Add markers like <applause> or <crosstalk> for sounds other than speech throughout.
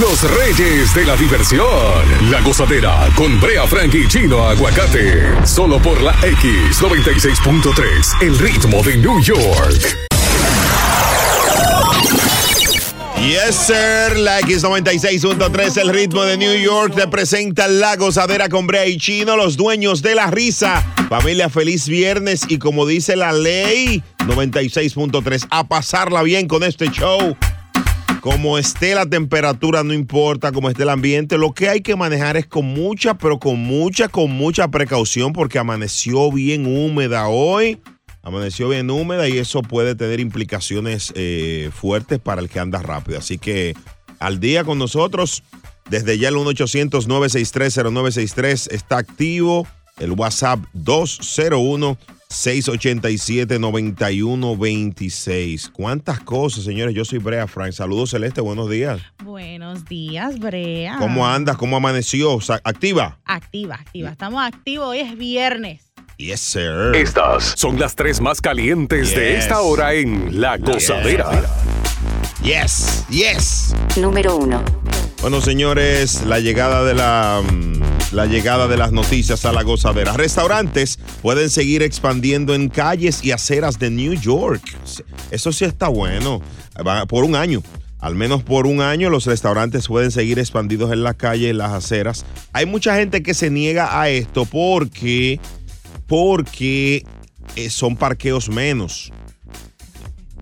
Los reyes de la diversión. La gozadera con Brea Frank y Chino Aguacate. Solo por la X96.3, el ritmo de New York. Yes, sir. La X96.3, el ritmo de New York, te presenta La Gozadera con Brea y Chino, los dueños de la risa. Familia, feliz viernes y como dice la ley 96.3, a pasarla bien con este show. Como esté la temperatura, no importa, como esté el ambiente, lo que hay que manejar es con mucha, pero con mucha, con mucha precaución porque amaneció bien húmeda hoy. Amaneció bien húmeda y eso puede tener implicaciones eh, fuertes para el que anda rápido. Así que al día con nosotros, desde ya el 1-800-963-0963 está activo. El WhatsApp 201 687-9126. ¿Cuántas cosas, señores? Yo soy Brea Frank. Saludos, Celeste. Buenos días. Buenos días, Brea. ¿Cómo andas? ¿Cómo amaneció? ¿Activa? Activa, activa. Estamos activos. Hoy es viernes. Yes, sir. Estas son las tres más calientes de esta hora en La Gozadera. Yes, yes. Número 1. Bueno, señores, la llegada de la, mm, la llegada de las noticias a la gozadera. Restaurantes pueden seguir expandiendo en calles y aceras de New York. Eso sí está bueno. Por un año. Al menos por un año los restaurantes pueden seguir expandidos en la calle y en las aceras. Hay mucha gente que se niega a esto porque, porque eh, son parqueos menos.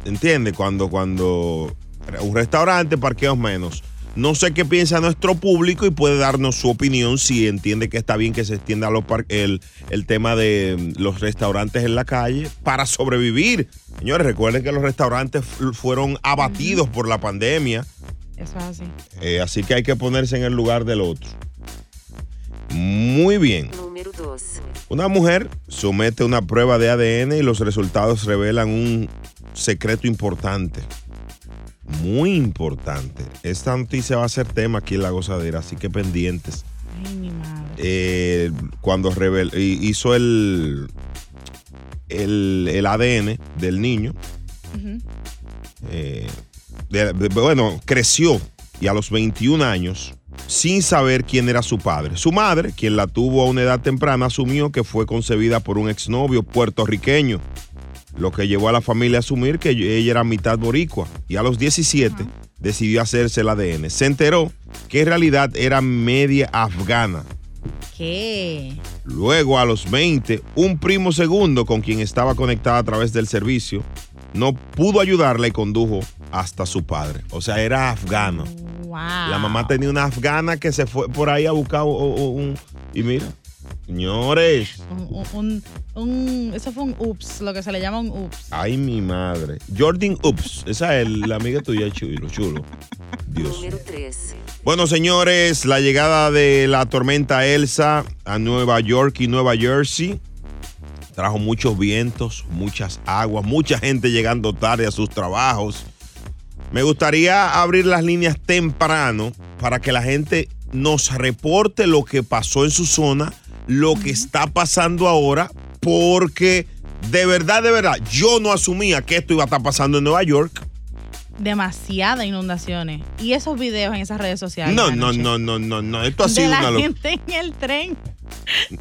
¿Entiende? Cuando, cuando un restaurante, parqueos menos. No sé qué piensa nuestro público y puede darnos su opinión si entiende que está bien que se extienda los el, el tema de mm, los restaurantes en la calle para sobrevivir. Señores, recuerden que los restaurantes fu- fueron abatidos por la pandemia, Eso es así. eh, así que hay que ponerse en el lugar del otro. Muy bien. Número 2. Una mujer somete una prueba de ADN y los resultados revelan un secreto importante. Muy importante. Esta noticia va a ser tema aquí en La Gozadera, así que pendientes. Ay, mi madre. Eh, cuando hizo el, el, el ADN del niño, eh, de- de- bueno, creció y a los 21 años, sin saber quién era su padre. Su madre, quien la tuvo a una edad temprana, asumió que fue concebida por un exnovio puertorriqueño, lo que llevó a la familia a asumir que ella era mitad boricua. Y a los 17 decidió hacerse el ADN. Se enteró que en realidad era media afgana. ¿Qué? Luego, a los 20, un primo segundo con quien estaba conectada a través del servicio no pudo ayudarla y condujo hasta su padre. O sea, era afgano. Wow. La mamá tenía una afgana que se fue por ahí a buscar un... un- un- y mira, señores, Un, un- un- eso fue un ups, lo que se le llama un ups. ay mi madre. Jordan Ups, esa es la amiga tuya, chulo, chulo. Dios. Número 3. Bueno, señores, la llegada de la tormenta Elsa a Nueva York y Nueva Jersey trajo muchos vientos, muchas aguas, mucha gente llegando tarde a sus trabajos. Me gustaría abrir las líneas temprano para que la gente nos reporte lo que pasó en su zona, lo que está pasando ahora, porque de verdad, de verdad, yo no asumía que esto iba a estar pasando en Nueva York. Demasiadas inundaciones. Y esos videos en esas redes sociales. No, no, no, no, no, no. Esto ha De sido la una locura. gente en el tren <laughs>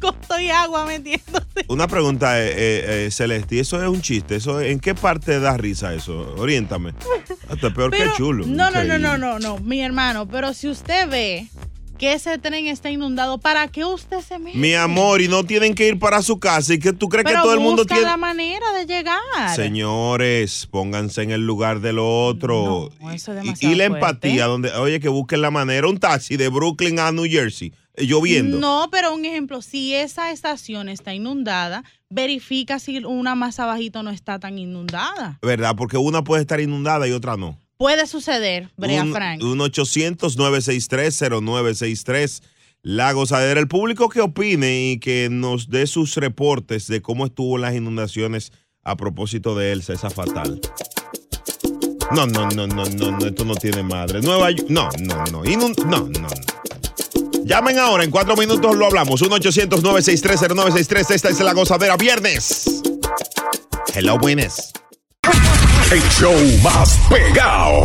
Costo y agua metiéndose. Una pregunta, eh, eh, eh, Celeste, ¿y eso es un chiste? ¿Eso, ¿En qué parte da risa eso? Oriéntame. Hasta peor Pero- que chulo. No, no, no, no, no, no, mi hermano. Pero si usted ve que ese tren está inundado, ¿para qué usted se mete? Mi amor, y no tienen que ir para su casa. ¿Y que tú crees Pero que todo el mundo busca tiene...? la manera de llegar. Señores, pónganse en el lugar del otro. No, eso es Y- y, la fuerte. empatía, donde, oye, que busquen la manera. Un taxi de Brooklyn a New Jersey, eh, lloviendo. No, pero un ejemplo, si esa estación está inundada, verifica si una más abajito no está tan inundada. ¿Verdad? Porque una puede estar inundada y otra no. Puede suceder, Brea un, Frank. un 800-963-0963. La gozadera. El público que opine y que nos dé sus reportes de cómo estuvo las inundaciones a propósito de Elsa, esa fatal. No, no, no, no, no, no, esto no tiene madre. Nueva York. No, no, no. Inun- no, no, no. Llamen ahora, en cuatro minutos lo hablamos. 1-800-963-0963. Esta es la gozadera viernes. Hello, buenas. El show más pegado.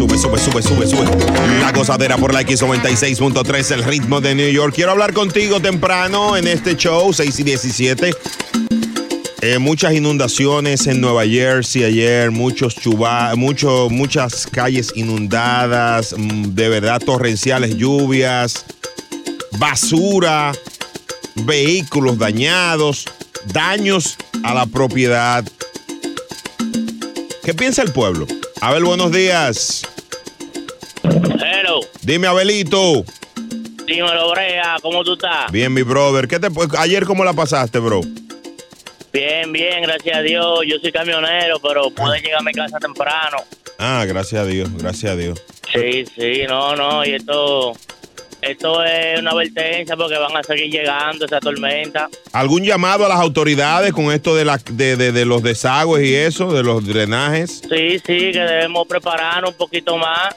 Sube, sube, sube, sube, sube. La gozadera por la X96.3, el ritmo de New York. Quiero hablar contigo temprano en este show, 6 y 17. Eh, muchas inundaciones en Nueva Jersey ayer, muchos mucho, muchas calles inundadas, mm, de verdad torrenciales lluvias, basura, vehículos dañados, daños a la propiedad. ¿Qué piensa el pueblo? Abel, buenos días. Hello, Dime, Abelito. dímelo, Brea, ¿cómo tú estás? Bien, mi brother. ¿Qué te, ayer cómo la pasaste, bro? Bien, bien, gracias a Dios. Yo soy camionero, pero pude llegar a mi casa temprano. Ah, gracias a Dios, gracias a Dios. Sí, sí, no, no, y esto, esto es una advertencia porque van a seguir llegando esa tormenta. ¿Algún llamado a las autoridades con esto de, la, de, de- de los desagües y eso, de los drenajes? Sí, sí, que debemos prepararnos un poquito más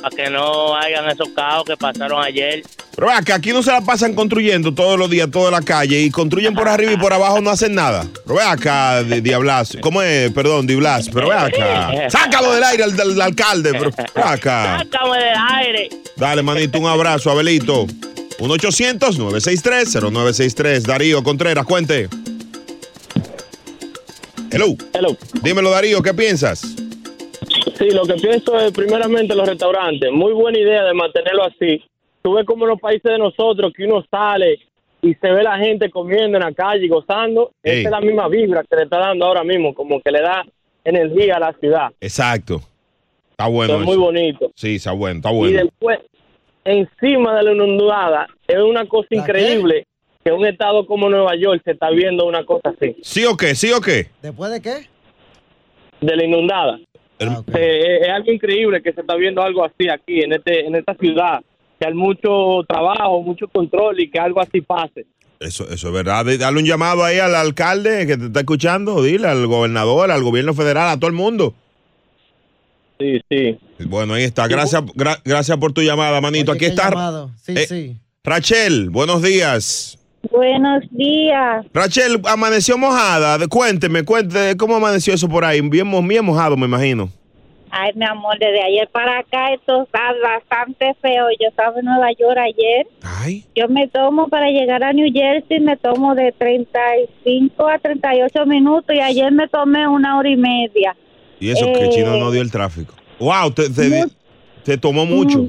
para que no hayan esos caos que pasaron ayer. Pero vea que aquí no se la pasan construyendo todos los días, toda la calle, y construyen por arriba y por abajo no hacen nada. Pero ve acá, Di- Diablas. ¿Cómo es? Perdón, Diblas. Pero ve acá. Sácalo del aire al, del alcalde. Pero ve acá. Sácame del aire. Dale, manito, un abrazo, Abelito. 1-800-963-0963. Darío Contreras, cuente. Hello. Hello. Dímelo, Darío, ¿qué piensas? Sí, lo que pienso es primeramente los restaurantes. Muy buena idea de mantenerlo así. Tú ves como en los países de nosotros que uno sale y se ve la gente comiendo en la calle y gozando. Ey. Esa es la misma vibra que le está dando ahora mismo, como que le da energía a la ciudad. Exacto. Está bueno. Eso es muy bonito. Sí, está bueno, está Y bueno. después, encima de la inundada, es una cosa increíble que un estado como Nueva York se está viendo una cosa así. ¿Sí o qué? ¿Sí o qué? ¿Después de qué? de la inundada. Eh, es algo increíble que se está viendo algo así aquí en este en esta ciudad, que hay mucho trabajo, mucho control y que algo así pase. Eso, eso es verdad. Dale un llamado ahí al alcalde que te está escuchando. Dile al gobernador, al gobierno federal, a todo el mundo. Sí, sí. Bueno, ahí está. Gracias, gra- gracias por tu llamada, manito. Aquí está. Sí, Eh, sí. Rachel, buenos días. Buenos días. Rachel, amaneció mojada. De- Cuénteme, cuénteme cómo amaneció eso por ahí. Bien, mo- bien mojado, me imagino. Ay, mi amor, desde ayer para acá esto está bastante feo. Yo estaba en Nueva York ayer. Yo me tomo para llegar a New Jersey, me tomo de 35 a 38 minutos y ayer me tomé una hora y media. Y eso que Eh, Chino no dio el tráfico. Wow, te, te- te tomó mucho.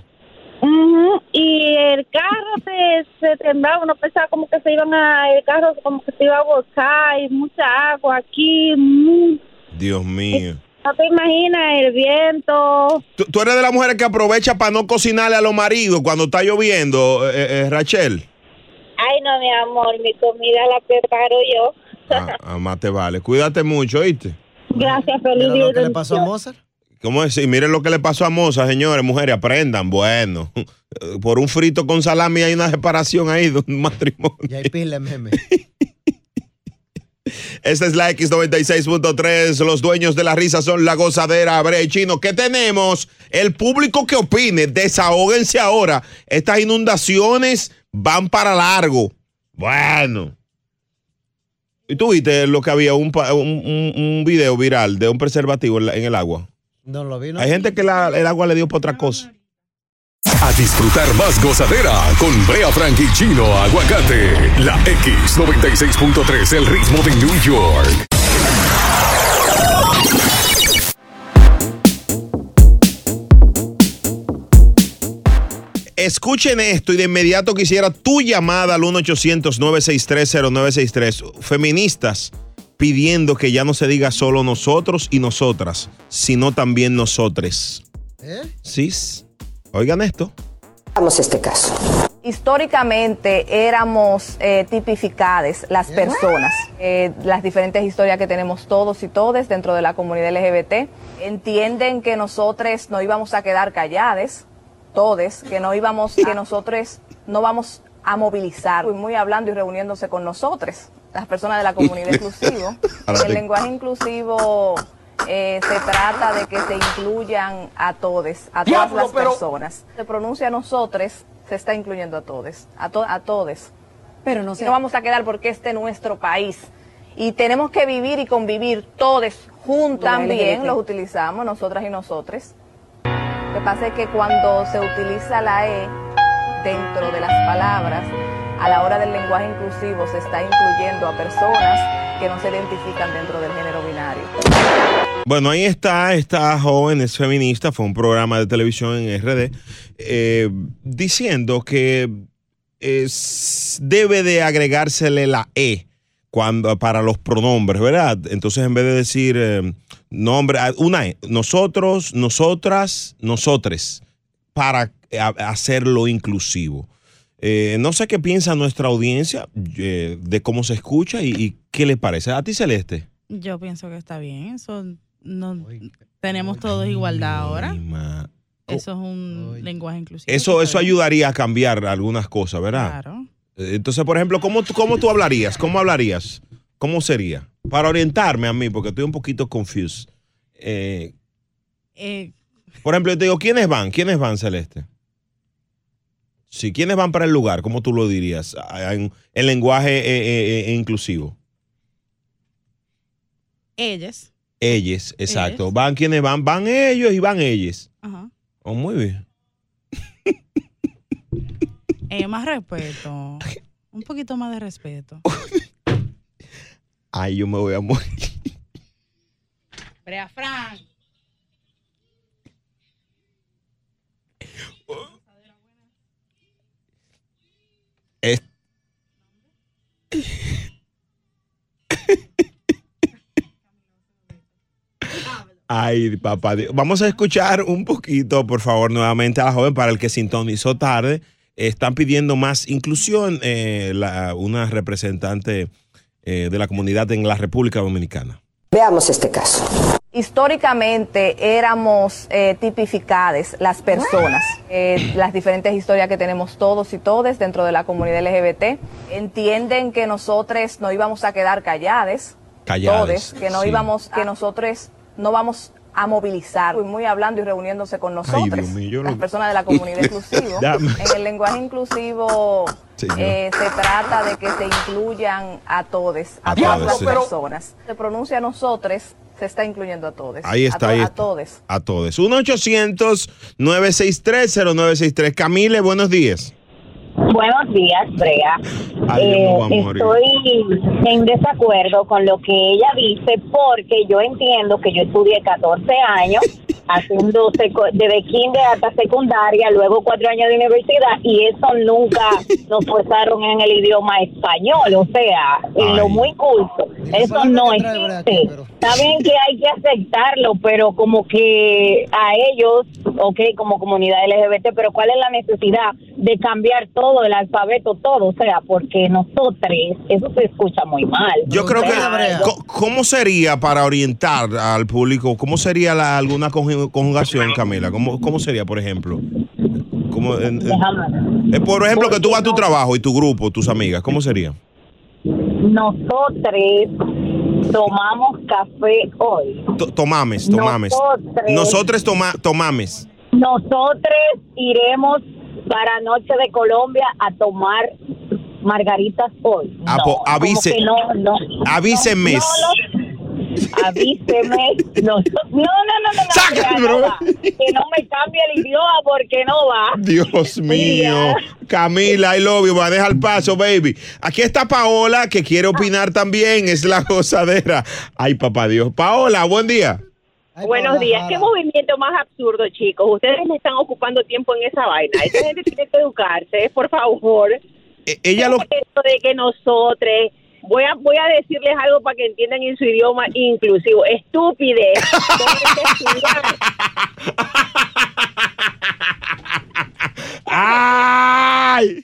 Ujú, Y el carro se, se temblaba, uno pensaba como que se iban a, el carro como que se iba a volcar y mucha agua aquí. Dios mío. No te imaginas el viento. ¿Tú, tú eres de las mujeres que aprovecha para no cocinarle a los maridos cuando está lloviendo, eh, eh, Rachel. Ay, no, mi amor, mi comida la preparo yo. Ah, ah, más te vale. Cuídate mucho, ¿oíste? Gracias, feliz día. ¿Qué le pasó a Mozart? ¿Cómo es? Y miren lo que le pasó a Moza, señores, mujeres, aprendan. Bueno, <laughs> por un frito con salami hay una separación ahí de un matrimonio. Y hay pila meme. <laughs> Esta es la X96.3. Los dueños de la risa son la gozadera, Brea y Chino. ¿Qué tenemos? El público que opine, desahóguense ahora. Estas inundaciones van para largo. Bueno. ¿Y tú viste lo que había? Un, un, un- un video viral de un preservativo en, la- en el agua. No lo vi, ¿no? Hay gente que la- el agua le dio por otra cosa. A disfrutar más gozadera con Brea Frank y Chino Aguacate. La X96.3, el ritmo de New York. Escuchen esto y de inmediato quisiera tu llamada al 1-800-963-0963. Feministas pidiendo que ya no se diga solo nosotros y nosotras, sino también nosotres. ¿Sí? Oigan esto. Vamos a este caso. Históricamente éramos eh, tipificadas las personas, eh, las diferentes historias que tenemos todos y todas dentro de la comunidad LGBT. Entienden que nosotros no íbamos a quedar calladas, todes, que no íbamos, que nosotros no vamos a movilizar, y muy hablando y reuniéndose con nosotros, las personas de la comunidad <laughs> inclusiva. El lenguaje inclusivo eh, se trata de que se incluyan a todos, a todas Diablo, las pero- personas. Se pronuncia a nosotros, se está incluyendo a todos, a, to- a todos. Pero no Y no vamos a quedar porque este es nuestro país. Y tenemos que vivir y convivir todos juntos. También los utilizamos, nosotras y nosotros. Lo que pasa es que cuando se utiliza la E dentro de las palabras, a la hora del lenguaje inclusivo se está incluyendo a personas que no se identifican dentro del género binario. Bueno, ahí está, esta joven es feminista, fue un programa de televisión en RD, eh, diciendo que debe de agregársele la E cuando, para los pronombres, ¿verdad? Entonces, en vez de decir eh, nombre, ah, una E, nosotros, nosotras, nosotres, para eh, hacerlo inclusivo. No sé qué piensa nuestra audiencia de cómo se escucha y, qué le parece. ¿A ti, Celeste? Yo pienso que está bien. Eso no tenemos todos igualdad ahora. Eso es un lenguaje inclusivo. Eso, eso ayudaría a cambiar algunas cosas, ¿verdad? Claro. Eh, Entonces, por ejemplo, ¿cómo, tú- ¿cómo tú hablarías? ¿Cómo hablarías? ¿Cómo sería? Para orientarme a mí, porque estoy un poquito confused. Eh, Eh, por ejemplo, yo te digo, ¿quiénes van? ¿Quiénes van, Celeste? Sí, ¿quiénes van para el lugar? ¿Cómo tú lo dirías? Ah, En, en lenguaje eh, eh, eh, inclusivo. ellas. Ellos, exacto. Van quienes van, van ellos y van ellos. Ajá. Oh, muy bien. <laughs> Eh, más respeto. Un poquito más de respeto. Ay, yo me voy a morir. Brea Frank. Es- Ay, papá Dios. Vamos a escuchar un poquito, por favor, nuevamente a la joven para el que sintonizó tarde. Están pidiendo más inclusión, eh, la- una representante eh, de la comunidad en la República Dominicana. Veamos este caso. Históricamente éramos eh, tipificadas las personas, eh, las diferentes historias que tenemos todos y todas dentro de la comunidad LGBT. Entienden que nosotros no íbamos a quedar calladas, Callades, todes, que no sí. íbamos, que nosotros no vamos a movilizar, muy hablando y reuniéndose con nosotros, mío, las personas de la comunidad <laughs> inclusiva. En el lenguaje inclusivo eh, se trata de que se incluyan a todos, a, A todas las sí. personas. Se pronuncia a nosotros, se está incluyendo a todos. Ahí está, a, ahí a todos. A todos. 1-800-963-0963. Camile, buenos días. Buenos días, Brea. Eh, estoy en desacuerdo con lo que ella dice porque yo entiendo que yo estudié 14 años <laughs> haciendo seco- desde kinder hasta secundaria, luego cuatro años de universidad y eso nunca <laughs> nos forzaron en el idioma español, o sea, en lo muy culto. Eso no existe. Está bien que hay que aceptarlo, pero como que a ellos, ok, como comunidad LGBT, pero ¿cuál es la necesidad de cambiar todo, el alfabeto, todo? O sea, porque nosotros, eso se escucha muy mal. Yo creo que, ¿cómo sería para orientar al público? ¿Cómo sería la, alguna conju- conjugación, Camila? ¿Cómo, cómo sería, por ejemplo? ¿Cómo, en- en- eh, por ejemplo, que tú vas a tu trabajo y tu grupo, tus amigas, ¿cómo sería? Nosotros tomamos café hoy. To- Tomames, tomames. Nosotros. Nosotros toma, tomames. Nosotros iremos para Noche de Colombia a tomar margaritas hoy. Ah, No, pues, como avise- que no, no, avíseme. No, no, avíseme. No, no, no, no, no, no, Saca, no, bro. Que no me cambie el idioma porque no va. Dios mío. Camila, I love you. Va a dejar paso, baby. Aquí está Paola, que quiere opinar también. Es la gozadera. Ay, papá Dios. Paola, buen día. Buenos días. ¿Qué movimiento más absurdo, chicos? Ustedes le están ocupando tiempo en esa vaina. Esa gente tiene que educarse, por favor. ella lo... Esto de que nosotros... Voy a, voy a decirles algo para que entiendan en su idioma inclusivo. Estúpide. <laughs> ¡Ay!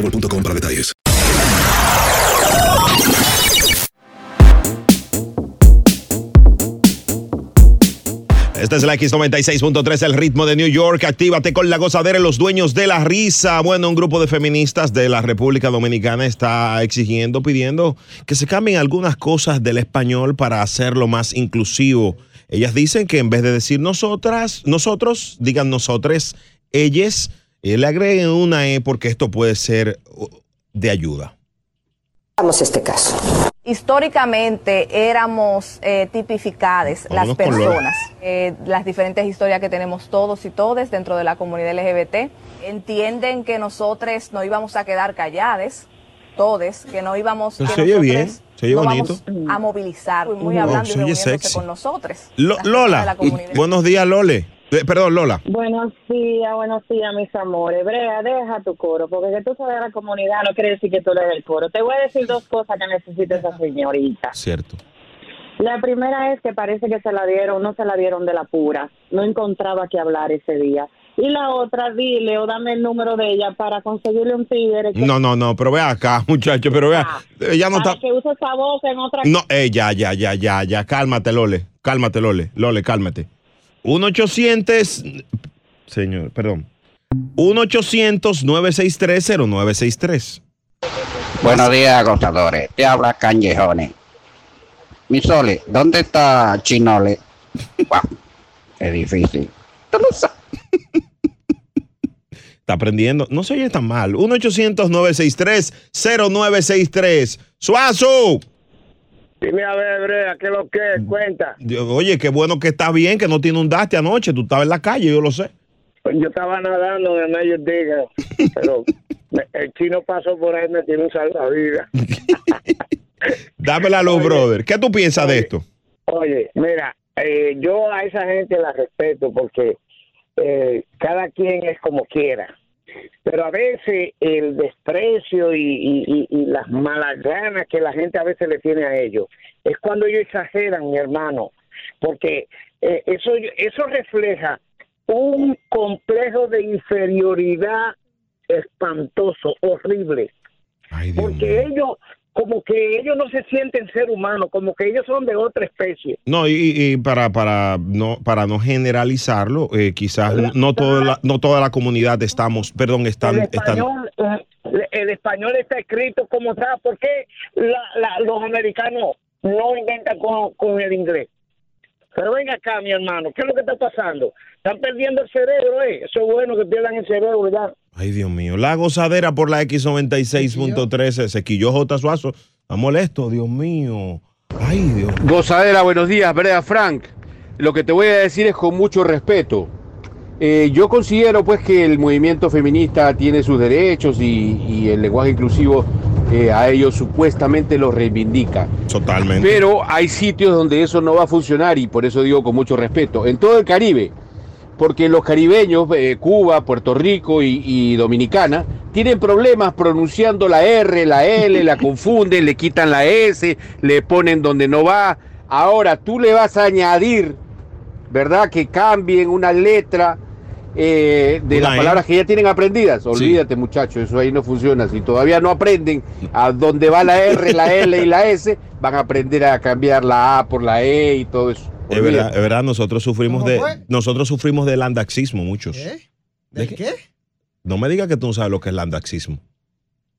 boostmobile.com para detalles. Esta es la X96.3, el ritmo de New York. Actívate con la gozadera, los dueños de la risa. Bueno, un grupo de feministas de la República Dominicana está exigiendo, pidiendo que se cambien algunas cosas del español para hacerlo más inclusivo Ellas dicen que en vez de decir nosotras, nosotros, digan nosotres, ellas, eh, le agreguen una E porque esto puede ser uh, de ayuda. Vamos este caso. Históricamente éramos eh, tipificadas las personas, eh, las diferentes historias que tenemos todos y todas dentro de la comunidad LGBT. Entienden que nosotros no íbamos a quedar calladas, todos, que no íbamos que se oye bien, se oye no bonito. vamos a movilizar, muy Oh, hablando y se oye reuniéndose sexy. con nosotros. Lo- Lola, buenos días, Lole. Eh, perdón, Lola. Buenos días, buenos días, mis amores. Brea, deja tu coro, porque que tú sabes de la comunidad no quiere decir que tú eres del coro. Te voy a decir dos cosas que necesita esa señorita. Cierto. La primera es que parece que se la dieron, no se la dieron de la pura. No encontraba que hablar ese día. Y la otra, dile o dame el número de ella para conseguirle un tigre que, No, no, no, pero ve acá, <laughs> muchacho, pero vea, ella no para está... que use esa voz en otra No, eh, ya, ya, ya, ya, ya, cálmate, Lole, cálmate, Lole, Lole, cálmate. 1 800 señor, perdón. 1 800 963 0963 Buenos días, gozadores. Te habla Canyejones. Mi Sole, ¿dónde está Chinole? Wow, es difícil. <laughs> Está aprendiendo. No se oye tan mal. 1 800 963 0963 Suazo. Dime a ver, Brea, ¿qué es lo que es? Cuenta. Oye, qué bueno que estás bien, que no te inundaste anoche. Tú estabas en la calle, yo lo sé. Yo estaba nadando el medio diga, <laughs> pero me- el chino pasó por ahí me tiró un salvavidas. Dame la luz, brother. ¿Qué tú piensas de esto? Oye, mira, eh, yo a esa gente la respeto porque eh, cada quien es como quiera. Pero a veces el desprecio y, y- y- y las malas ganas que la gente a veces le tiene a ellos es cuando ellos exageran, mi hermano, porque eh, eso, eso refleja un complejo de inferioridad espantoso, horrible. porque ellos, como que ellos no se sienten ser humanos, como que ellos son de otra especie. No, y, y para, para, no, para no generalizarlo, eh, quizás no, no toda la, no toda la comunidad estamos, perdón, están, el están, español, eh, el español está escrito como está. ¿Por qué la- la- los americanos no inventan con, con el inglés? Pero venga acá, mi hermano, ¿qué es lo que está pasando? Están perdiendo el cerebro, ¿eh? Eso es bueno que pierdan el cerebro, ya. Ay, Dios mío. La gozadera por la X96.13. Sequillo J. Suazo. Está molesto, Dios mío. Ay, Dios. Gozadera, buenos días, Brea Frank. Lo que te voy a decir es con mucho respeto. Eh, yo considero pues que el movimiento feminista tiene sus derechos y, y el lenguaje inclusivo eh, a ellos supuestamente los reivindica. Totalmente. Pero hay sitios donde eso no va a funcionar y por eso digo con mucho respeto. En todo el Caribe, porque los caribeños, eh, Cuba, Puerto Rico y, y Dominicana, tienen problemas pronunciando la R, la L, la <laughs> confunden, le quitan la S, le ponen donde no va. Ahora tú le vas a añadir, ¿verdad? Que cambien una letra eh, de Una las E. palabras que ya tienen aprendidas. Olvídate, muchachos, eso ahí no funciona. Si todavía no aprenden a dónde va la R, la L y la S, van a aprender a cambiar la A por la E y todo eso. Es verdad, Olvídate. es verdad, nosotros sufrimos ¿Cómo de fue? nosotros sufrimos del andaxismo muchos. ¿De qué? No me digas que tú no sabes lo que es el andaxismo.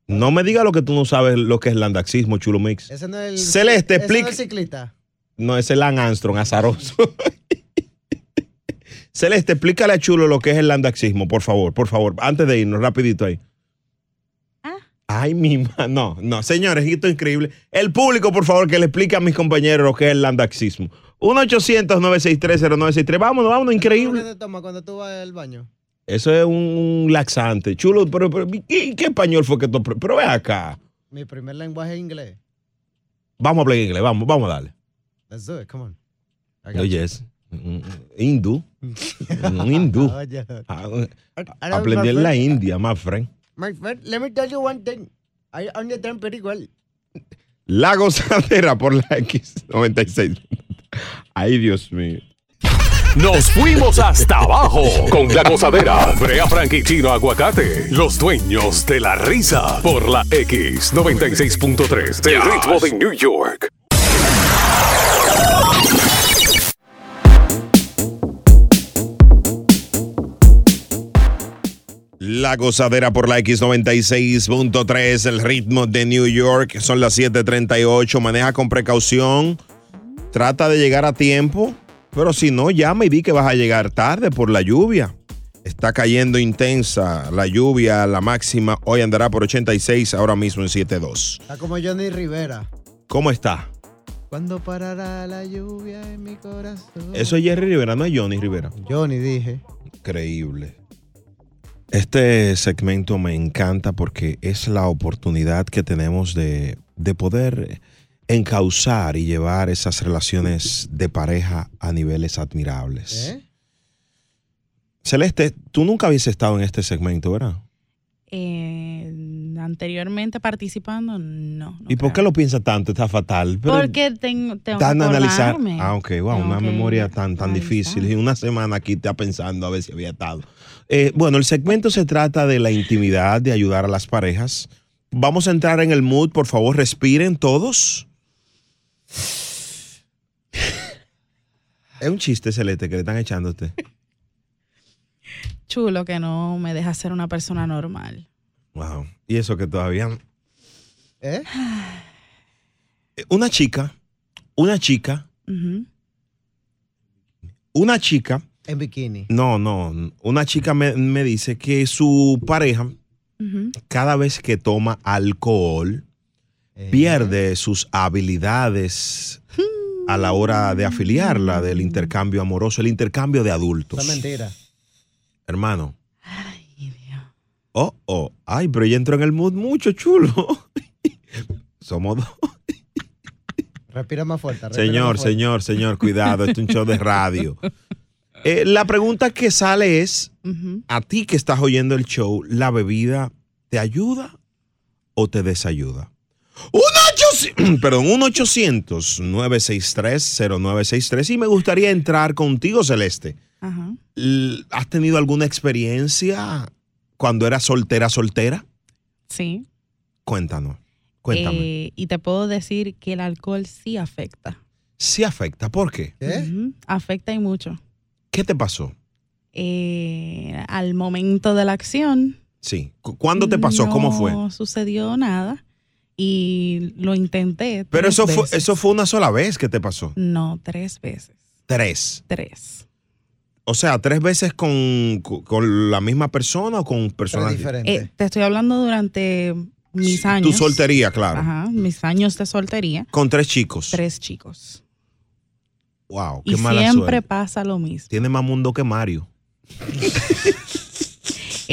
No me digas lo que tú no sabes lo que es el andaxismo, chulo mix. Ese no es el, Celeste, ese no es explica. el ciclista. No, es el Armstrong, azaroso. <laughs> Celeste, explícale a Chulo lo que es el landaxismo, por favor, por favor, antes de irnos, rapidito ahí. Ay, mi ma- No, no, señores, esto es increíble. El público, por favor, que le explique a mis compañeros lo que es el landaxismo. 1-800-963-0963. Vámonos, vámonos, ¿Qué increíble. te toma cuando tú vas al baño? Eso es un laxante. Chulo, pero, pero ¿qué, qué español fue que tú? Pero, ve acá. Mi primer lenguaje es inglés. Vamos a hablar inglés, vamos, vamos a darle. Let's do it, come on. Oh, you. yes. Mm, Hindú. Un hindú. <laughs> I don't Aprendí en la. India, my friend. My friend, let me tell you one thing. I understand pretty well. La gozadera por la X96. Ay, Dios mío. Nos fuimos hasta abajo con la gozadera. Brea Frank y Chino Aguacate, los dueños de la risa por la X96.3 del ritmo de New York. La gozadera por la X96.3, el ritmo de New York. Son las 7:38. Maneja con precaución. Trata de llegar a tiempo. Pero si no, llama y di que vas a llegar tarde por la lluvia. Está cayendo intensa la lluvia, la máxima hoy andará por 86, ahora mismo en 72. Está como Johnny Rivera. ¿Cómo está? ¿Cuándo parará la lluvia en mi corazón? Eso es Jerry Rivera, no es Johnny Rivera. Johnny dije. Increíble. Este segmento me encanta porque es la oportunidad que tenemos de, de poder encauzar y llevar esas relaciones de pareja a niveles admirables. ¿Eh? Celeste, tú nunca habías estado en este segmento, ¿verdad? Eh, anteriormente participando, no. no ¿Y por qué lo piensas tanto? Está fatal. Pero Porque tengo, tengo que tan analizar. Ah, ok, wow, Tengo una memoria tan, tan difícil. Y una semana aquí está pensando a ver si había estado. Eh, bueno, el segmento se trata de la intimidad, de ayudar a las parejas. Vamos a entrar en el mood, por favor, respiren todos. Es un chiste, Celeste, que le están echando a usted. Chulo que no me deja ser una persona normal. Wow. Y eso que todavía. ¿Eh? Una chica, una chica, una chica. En bikini. No, no. Una chica me, me dice que su pareja, cada vez que toma alcohol, pierde sus habilidades a la hora de afiliarla del intercambio amoroso, el intercambio de adultos. Es mentira. Hermano. Oh, oh. Ay, pero ya entró en el mood mucho, chulo. <laughs> Somos dos. Respira más fuerte. respira Señor, más fuerte. señor, señor, cuidado, esto es un show de radio. Eh, la pregunta que sale es, a ti que estás oyendo el show, ¿la bebida te ayuda o te desayuda? Un 800, <clears throat> perdón, un 800-963-0963 y me gustaría entrar contigo, Celeste. Ajá. ¿Has tenido alguna experiencia cuando eras soltera, soltera? Sí. Cuéntanos, cuéntame. Eh, y te puedo decir que el alcohol sí afecta. Sí afecta, ¿por qué? Afecta y mucho. ¿Qué te pasó? Eh, al momento de la acción. Sí. ¿Cu- ¿Cuándo te pasó? ¿Cómo fue? No sucedió nada. Y lo intenté. Pero eso fue, eso fue una sola vez que te pasó. No, tres veces. Tres. Tres. O sea, tres veces con, con- la misma persona o con personas Eh, te estoy hablando durante mis años. Tu soltería, claro. Ajá, mis años de soltería. Con tres chicos. Tres chicos. Wow, qué Y mala siempre suerte. pasa lo mismo. Tiene más mundo que Mario. <laughs>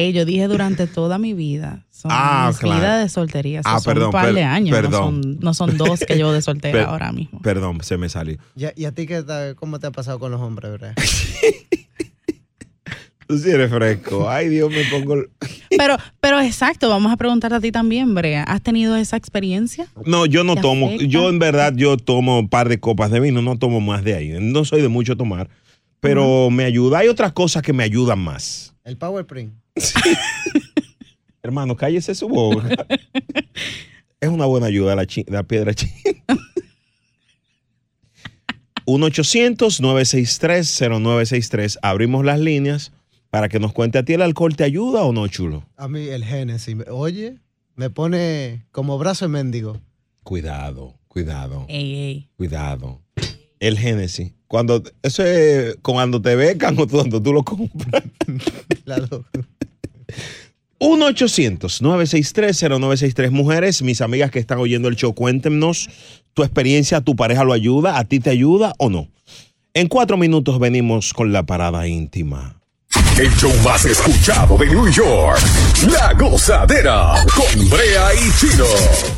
Eh, yo dije durante <laughs> toda mi vida. Son Ah, mis claro. vidas de soltería. Ah, son perdón, un par de años. perdón. No, son, no son dos que llevo de soltera <laughs> Per- ahora mismo. Perdón, se me salió. ¿Y a, y a ti qué tal- cómo te ha pasado con los hombres, verdad? <laughs> Tú sí eres fresco. Ay, Dios, me pongo. el- Pero, pero exacto, vamos a preguntarte a ti también, Brea. ¿Has tenido esa experiencia? No, yo no ¿Te tomo. afecta? Yo, en verdad, yo tomo un par de copas de vino, no tomo más de ahí. No soy de mucho tomar, pero me ayuda. Hay otras cosas que me ayudan más. El Power Print. <laughs> Hermano, cállese su boca. <laughs> es una buena ayuda la, chi- la piedra china. 1-800-963-0963. Abrimos las líneas para que nos cuente a ti el alcohol. ¿Te ayuda o no, chulo? A mí el Génesis, me- oye, me pone como brazo de mendigo. Cuidado, cuidado, Ey, ey. cuidado. El Génesis. Cuando, eso es cuando te becan o cuando tú lo compras. <laughs> 1-800-963-0963. Mujeres, mis amigas que están oyendo el show, cuéntenos tu experiencia, tu pareja lo ayuda, a ti te ayuda o no. En cuatro minutos venimos con la parada íntima. El show más escuchado de New York. La gozadera con Brea y Chino.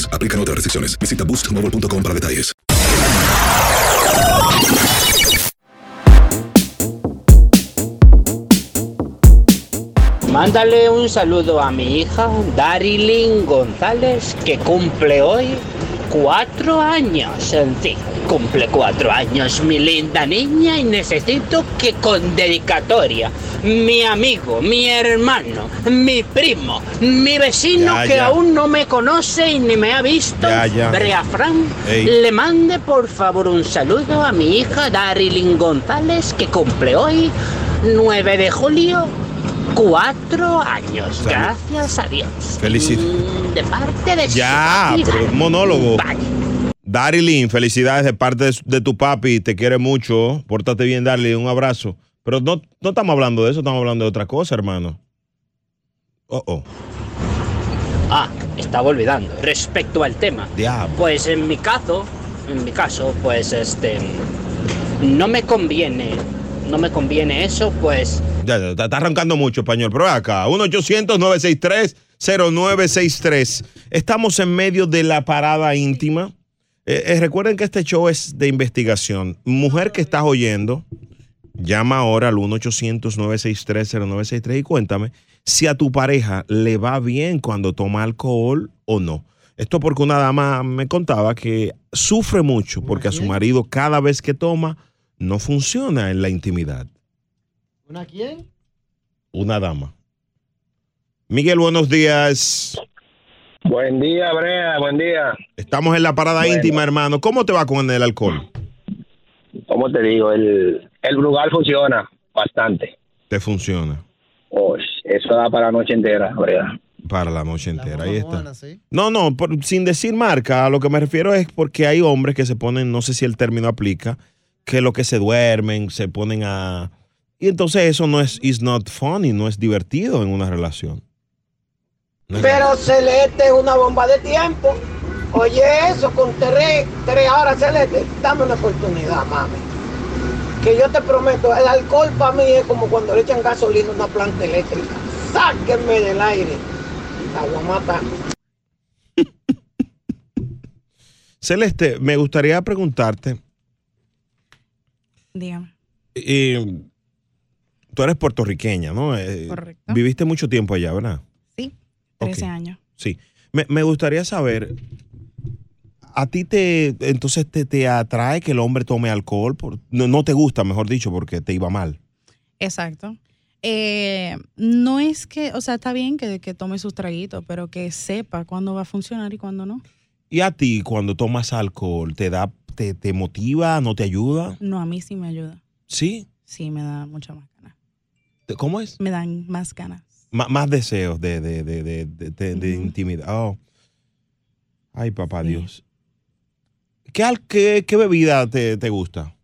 Aplican otras restricciones. Visita boostmobile.com para detalles. Mándale un saludo a mi hija Darilyn González, que cumple hoy cuatro años. En cumple cuatro años, mi linda niña, y necesito que con dedicatoria, mi amigo, mi hermano, mi primo, mi vecino Ya, que ya. aún no me conoce y ni me ha visto, Ya, le mande por favor un saludo a mi hija Darilyn González, que cumple hoy 9 de julio. Cuatro años, Salud. gracias a Dios. Felicidades. Mm, De parte de Ya, su pero un monólogo. Darilyn, felicidades de parte de tu papi. Te quiere mucho. Pórtate bien, Darilyn. Un abrazo. Pero no, no estamos hablando de eso, estamos hablando de otra cosa, hermano. Oh, oh. Ah, estaba olvidando. Respecto al tema. Diablo. Pues en mi caso, en mi caso, pues este no me conviene, no me conviene eso, pues Ya, ya, está, arrancando mucho español. Pero ve acá, 1-800-963-0963. Estamos en medio de la parada íntima. Eh, eh, recuerden que este show es de investigación. Mujer que estás oyendo, llama ahora al 1-800-963-0963 y cuéntame si a tu pareja le va bien cuando toma alcohol o no. Esto porque una dama me contaba que sufre mucho porque a su marido cada vez que toma no funciona en la intimidad. ¿Una quién? Una dama. Miguel, buenos días. Buen día, Brea, buen día. Estamos en la parada Bueno. íntima, hermano. ¿Cómo te va con el alcohol? ¿Cómo te digo? El, el Brugal funciona bastante. Te funciona Uy, eso da para la noche entera, Brea. para la noche entera. Ahí está. No, no, por- sin decir marca, a lo que me refiero es porque hay hombres que se ponen, no sé si el término aplica, que lo que se duermen, se ponen a... Y entonces eso no es, is not funny, no es divertido en una relación. Pero Celeste es una bomba de tiempo. Oye, eso con tres, tres horas, Celeste, dame una oportunidad, mami. Que yo te prometo, el alcohol para mí es como cuando le echan gasolina a una planta eléctrica. Sáquenme del aire. La voy a matar. <laughs> Celeste, me gustaría preguntarte, Dígame. eh, tú eres puertorriqueña, ¿no? Eh, Correcto. Viviste mucho tiempo allá, ¿verdad? Sí, 13 Ok. años. Sí. Me, me gustaría saber, ¿a ti te entonces te, te atrae que el hombre tome alcohol? Por- no, no te gusta, mejor dicho, porque te iba mal. Exacto. Eh, no es que, o sea, está bien que, que tome sus traguitos, pero que sepa cuándo va a funcionar y cuándo no. ¿Y a ti cuando tomas alcohol, te da, te, te motiva, no te ayuda? No, a mí sí me ayuda. ¿Sí? Sí, me da mucha más ganas. ¿Te- ¿Cómo es? Me dan más ganas. Ma- más deseos de, de, de, de, de- de- de intimidad. Oh. Ay, papá Dios. ¿Qué, al- qué, qué bebida te, te gusta?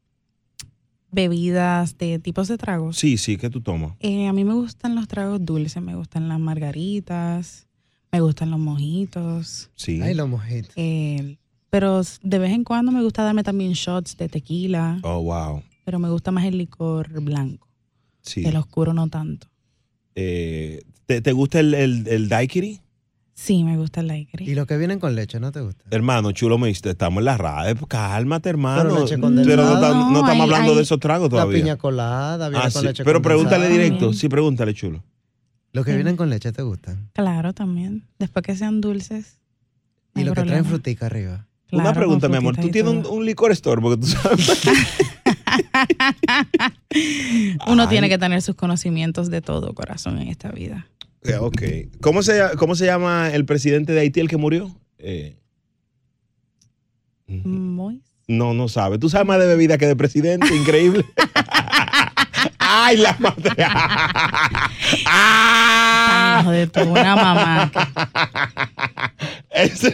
Bebidas de tipos de tragos. Sí, sí, ¿qué tú tomas? Eh, a mí me gustan los tragos dulces, me gustan las margaritas, me gustan los mojitos. Sí. Ay, los mojitos. Eh, pero de vez en cuando me gusta darme también shots de tequila, Oh, wow. pero me gusta más el licor blanco. Sí. El oscuro no tanto. Eh, ¿te, te gusta el, el, el daiquiri? Sí, me gusta el daiquiri. Y los que vienen con leche, ¿no te gusta? Hermano, chulo, me dice, estamos en la radio. Cálmate, hermano. Pero leche Pero condensada. no, ta- no No, estamos hay- hablando hay- de esos tragos La todavía. piña colada viene Ah, con sí. leche Pero pregúntale directo. Sí, pregúntale, chulo. Los que vienen con leche te gustan. Claro, también. Después que sean dulces. Y los que traen frutica arriba. Una pregunta, mi amor. ¿Tú tienes un, un licor store? Porque tú sabes. <laughs> Uno Ay. tiene que tener sus conocimientos de todo, corazón, en esta vida. Eh, ok. ¿Cómo se, ¿Cómo se llama el presidente de Haití, el que murió? Eh, Muy. no, no sabe. Tú sabes más de bebida que de presidente. Increíble. <laughs> ¡Ay, la madre! Hijo de tu una mamá. <laughs> Es la,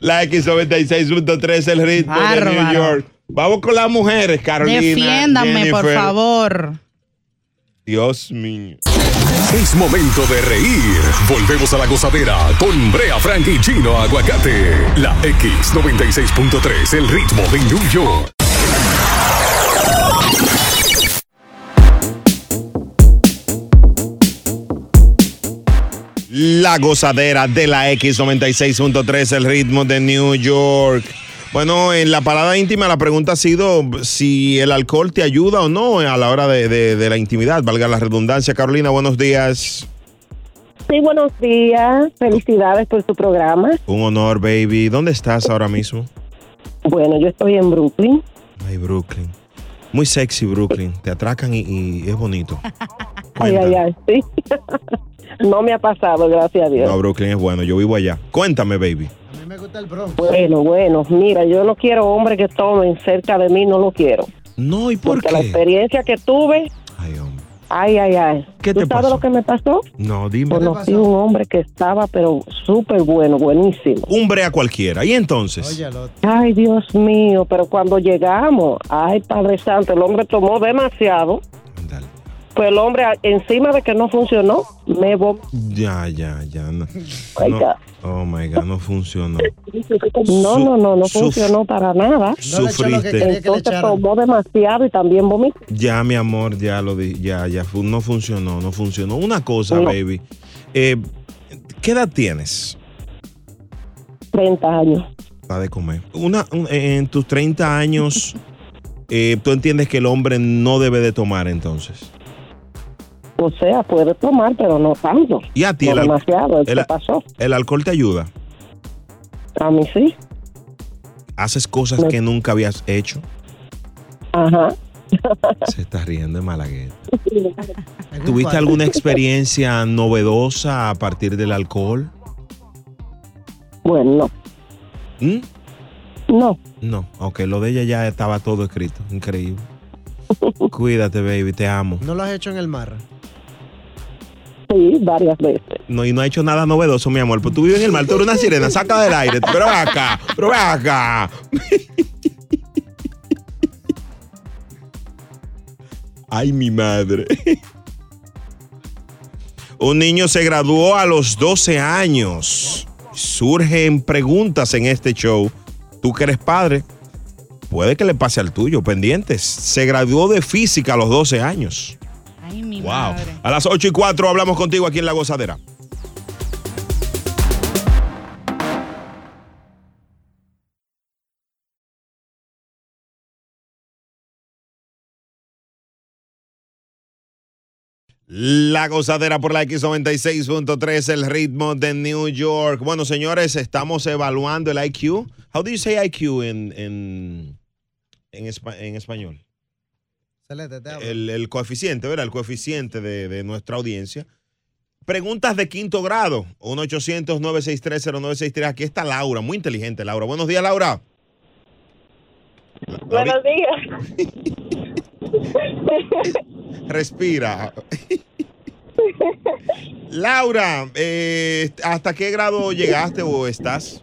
la X96.3, el ritmo de New Bárbaro. York. Vamos con las mujeres, Carolina. Defiéndame, por Jennifer. favor. Dios mío. Es momento de reír. Volvemos a la gozadera con Brea Frank y Chino Aguacate. La X96.3, el ritmo de New York. La gozadera de la X96.3, el ritmo de New York. Bueno, en la parada íntima la pregunta ha sido si el alcohol te ayuda o no a la hora de, de- de la intimidad, valga la redundancia. Carolina, buenos días. Sí, buenos días. Felicidades por su programa. Un honor, baby. ¿Dónde estás ahora mismo? Bueno, yo estoy en Brooklyn. Ay, Brooklyn. Muy sexy, Brooklyn. Te atracan y, y es bonito. Ay, ay, ay, sí. No me ha pasado, gracias a Dios. No, Brooklyn es bueno. Yo vivo allá. Cuéntame, baby. Bueno, bueno, mira, yo no quiero hombres que tomen cerca de mí, no lo quiero. No, ¿y por Porque la qué? experiencia que tuve, ay, ay, ay. ¿Qué ¿Tú te sabes pasó? lo que me pasó? No, dime. Conocí un hombre que estaba, pero súper bueno, buenísimo. Un brea cualquiera. ¿Y entonces? Ay, Dios mío, pero cuando llegamos, ay, Padre Santo, el hombre tomó demasiado. Pues el hombre, encima de que no funcionó, me vomitó. Ya, ya, ya. No, no. Oh my God, no funcionó. No, no, no, no Suf- funcionó para nada. Sufriste. Entonces tomó demasiado y también vomitó. Ya, mi amor, ya lo di, ya, ya, no funcionó, no funcionó. Una cosa, No. baby. Eh, ¿Qué edad tienes? 30 años. La de comer. Una, un- en tus 30 años, eh, tú entiendes que el hombre no debe de tomar entonces. O sea, puede tomar, pero no tanto. Y a ti No el, demasiado, ¿qué el- pasó? el alcohol te ayuda. A mí sí. Haces cosas Me- que nunca habías hecho. Ajá. <laughs> Se está riendo de Malagueta. <laughs> ¿Tuviste alguna experiencia novedosa a partir del alcohol? Bueno, ¿Mm? no. No, aunque lo de ella ya estaba todo escrito. Increíble. <laughs> Cuídate, baby, te amo. ¿No lo has hecho en el mar? Sí, varias veces. No, y no ha hecho nada novedoso, mi amor. Pues tú vives en el mar, tú eres una sirena, saca del aire. Pero acá, pero acá. Ay, mi madre. Un niño se graduó a los 12 años. Surgen preguntas en este show. Tú que eres padre, puede que le pase al tuyo, pendientes. Se graduó de física a los 12 años. Ay, mi Wow. madre. A las 8 y 4 hablamos contigo aquí en La Gozadera. La gozadera por la X96.3, el ritmo de New York. Bueno, señores, estamos evaluando el IQ. How do you say IQ en, en, en, espa- en español? Te el, el coeficiente, ¿verdad? El coeficiente de, de nuestra audiencia. Preguntas de quinto grado. 1-800-963-0963. Aquí está Laura, muy inteligente Laura. Buenos días, Laura. Buenos días. <laughs> Respira. Laura, eh, ¿hasta qué grado llegaste o estás?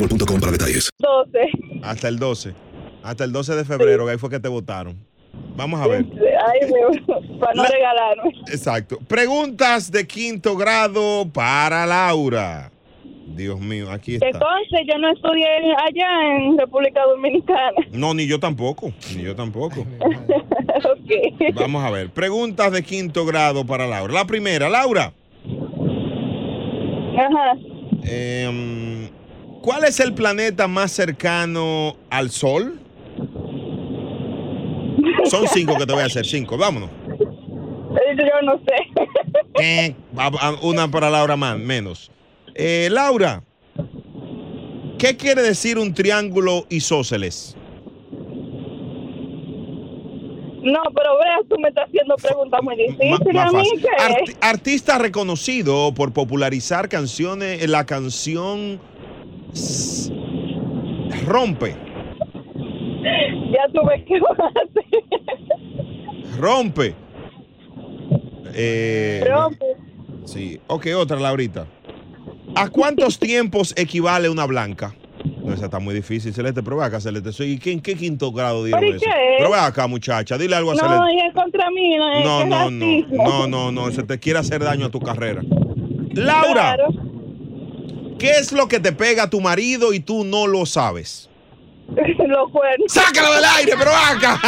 boostmobile.com para detalles. 12. Hasta el 12. Hasta el 12 de febrero, que ahí fue que te votaron. Vamos a ver. Ay, me- para no regalarme. Exacto. Preguntas de quinto grado para Laura. Dios mío, aquí está. Entonces, yo no estudié allá en República Dominicana. No, ni yo tampoco. Ni yo tampoco. <laughs> ok. Vamos a ver. Preguntas de quinto grado para Laura. La primera, Laura. Ajá. em, ¿Cuál es el planeta más cercano al Sol? Son cinco que te voy a hacer. Cinco. Vámonos. Yo no sé. <laughs> Eh, una para Laura más, menos. Eh, Laura, ¿qué quiere decir un triángulo isósceles? No, pero veas, tú me estás haciendo preguntas muy difíciles artista reconocido por popularizar canciones, la canción Rompe. Ya tuve que Rompe. Eh, Rompe. Sí. Ok, otra, Laurita. ¿A cuántos tiempos equivale una blanca? No, esa está muy difícil, Celeste. Pero ve acá, Celeste. Soy, ¿qué, ¿En qué quinto grado dieron ¿Pero y eso? qué? Pero ve acá, muchacha. Dile algo a Celeste. No, y es contra mí. No, es No, no, no, no, no, no, se te quiere hacer daño a tu carrera. Laura, Claro. ¿Qué es lo que te pega a tu marido y tú no lo sabes? <laughs> Los cuernos. ¡Sácalo del aire, pero acá!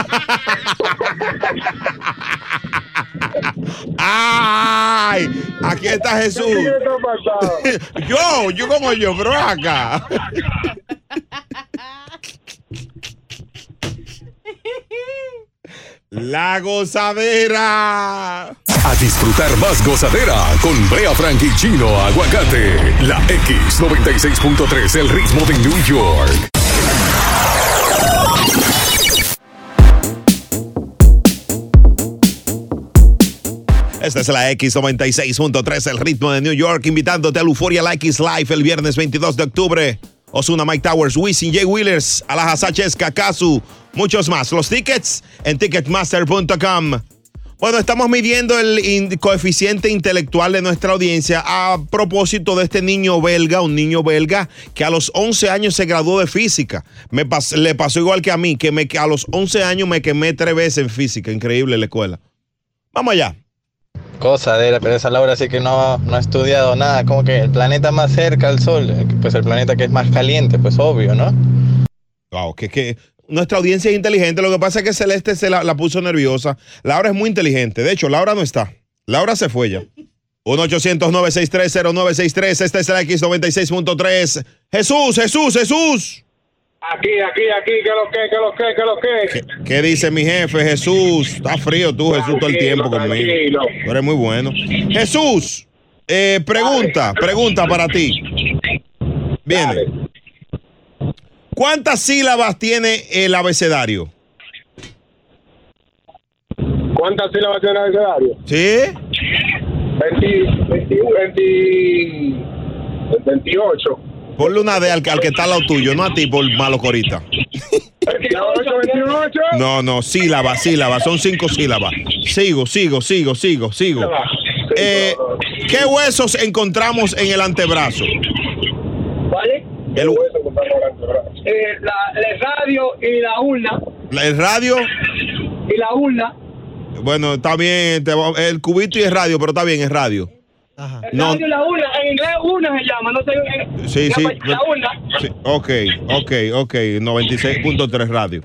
<laughs> ¡Ay! Aquí está Jesús. <laughs> Yo, yo como yo, pero acá. La gozadera. A disfrutar más gozadera con Brea Frank y Chino Aguacate. La X96.3, el ritmo de New York. Esta es la X96.3, el ritmo de New York, invitándote al Euphoria La X Live el viernes 22 de octubre. Osuna, Mike Towers, Wisin, Jay Wheelers, Alaja Sánchez, Kakazu, muchos más. Los tickets en ticketmaster.com. Bueno, estamos midiendo el in- coeficiente intelectual de nuestra audiencia a propósito de este niño belga, un niño belga que a los 11 años se graduó de física. Me pas- le pasó igual que a mí, que, me, a los 11 años me quemé tres veces en física. Increíble la escuela. Vamos allá. Cosa de la pero esa Laura sí que no, no ha estudiado nada, como que el planeta más cerca al Sol, eh, pues el planeta que es más caliente, pues obvio, ¿no? Wow, que, que nuestra audiencia es inteligente. Lo que pasa es que Celeste se la, la puso nerviosa. Laura es muy inteligente. De hecho, Laura no está. Laura se fue ya. 1-800-963-0963. Esta es la X96.3. Jesús, Jesús, Jesús. Aquí, aquí, aquí, que lo que, que lo que, que lo que. ¿Qué dice mi jefe, Jesús? Está frío tú, Jesús, todo el tiempo conmigo. tranquilo. Tú eres muy bueno. Jesús, eh, pregunta, pregunta para ti. Viene. ¿Cuántas sílabas tiene el abecedario? ¿Cuántas sílabas tiene el abecedario? ¿Sí? 20, 21, 20, 28. Ponle una D al, al que está al lado tuyo, no a ti por malo corita. 28, 28. No, no, sílabas, sílabas, son cinco sílabas. Sigo, sigo, sigo, sigo, sigo. Eh, ¿Qué huesos encontramos en el antebrazo? ¿Vale? El, Eh, la, el radio y la urna. el radio, Y la urna. bueno, está bien, te el cubito y el radio, pero está bien, es radio. El No. radio y la urna. En inglés urna se llama. No sé. Sí, la, sí. La urna. Sí, ok, ok, ok, 96.3 radio.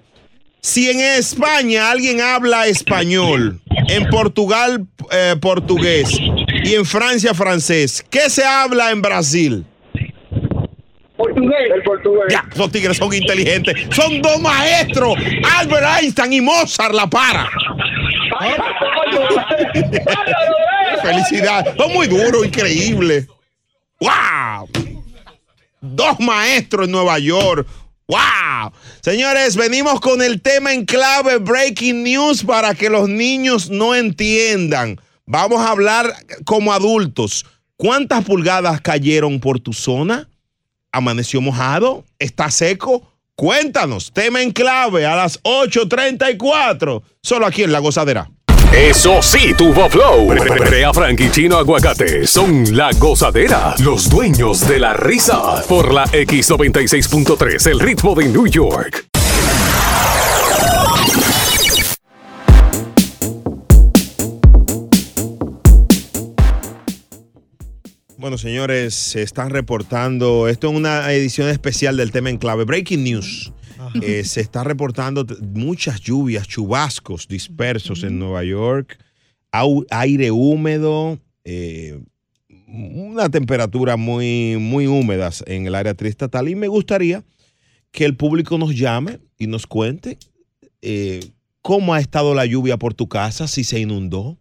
Si en España alguien habla español, en Portugal eh, portugués y en Francia francés, ¿qué se habla en Brasil? Portugués. El portugués. Ya, esos tigres son inteligentes. Son dos maestros. Albert Einstein y Mozart la para. <laughs> Felicidad. Son muy duros, increíble. ¡Wow! Dos maestros en Nueva York. ¡Wow! Señores, venimos con el tema en clave Breaking News para que los niños no entiendan. Vamos a hablar como adultos. ¿Cuántas pulgadas cayeron por tu zona? ¿Amaneció mojado? ¿Está seco? Cuéntanos. Tema en clave a las 8.34. Solo aquí en La Gozadera. Eso sí, tuvo flow. Brea Frank y Chino Aguacate son la gozadera, los dueños de la risa. Por la X96.3, el ritmo de New York. Bueno, señores, se están reportando. Esto es una edición especial del tema en clave. Breaking news. Eh, se está reportando muchas lluvias, chubascos dispersos en Nueva York, au- aire húmedo, eh, una temperatura muy, muy húmedas en el área triestatal. Y me gustaría que el público nos llame y nos cuente eh, cómo ha estado la lluvia por tu casa, si se inundó,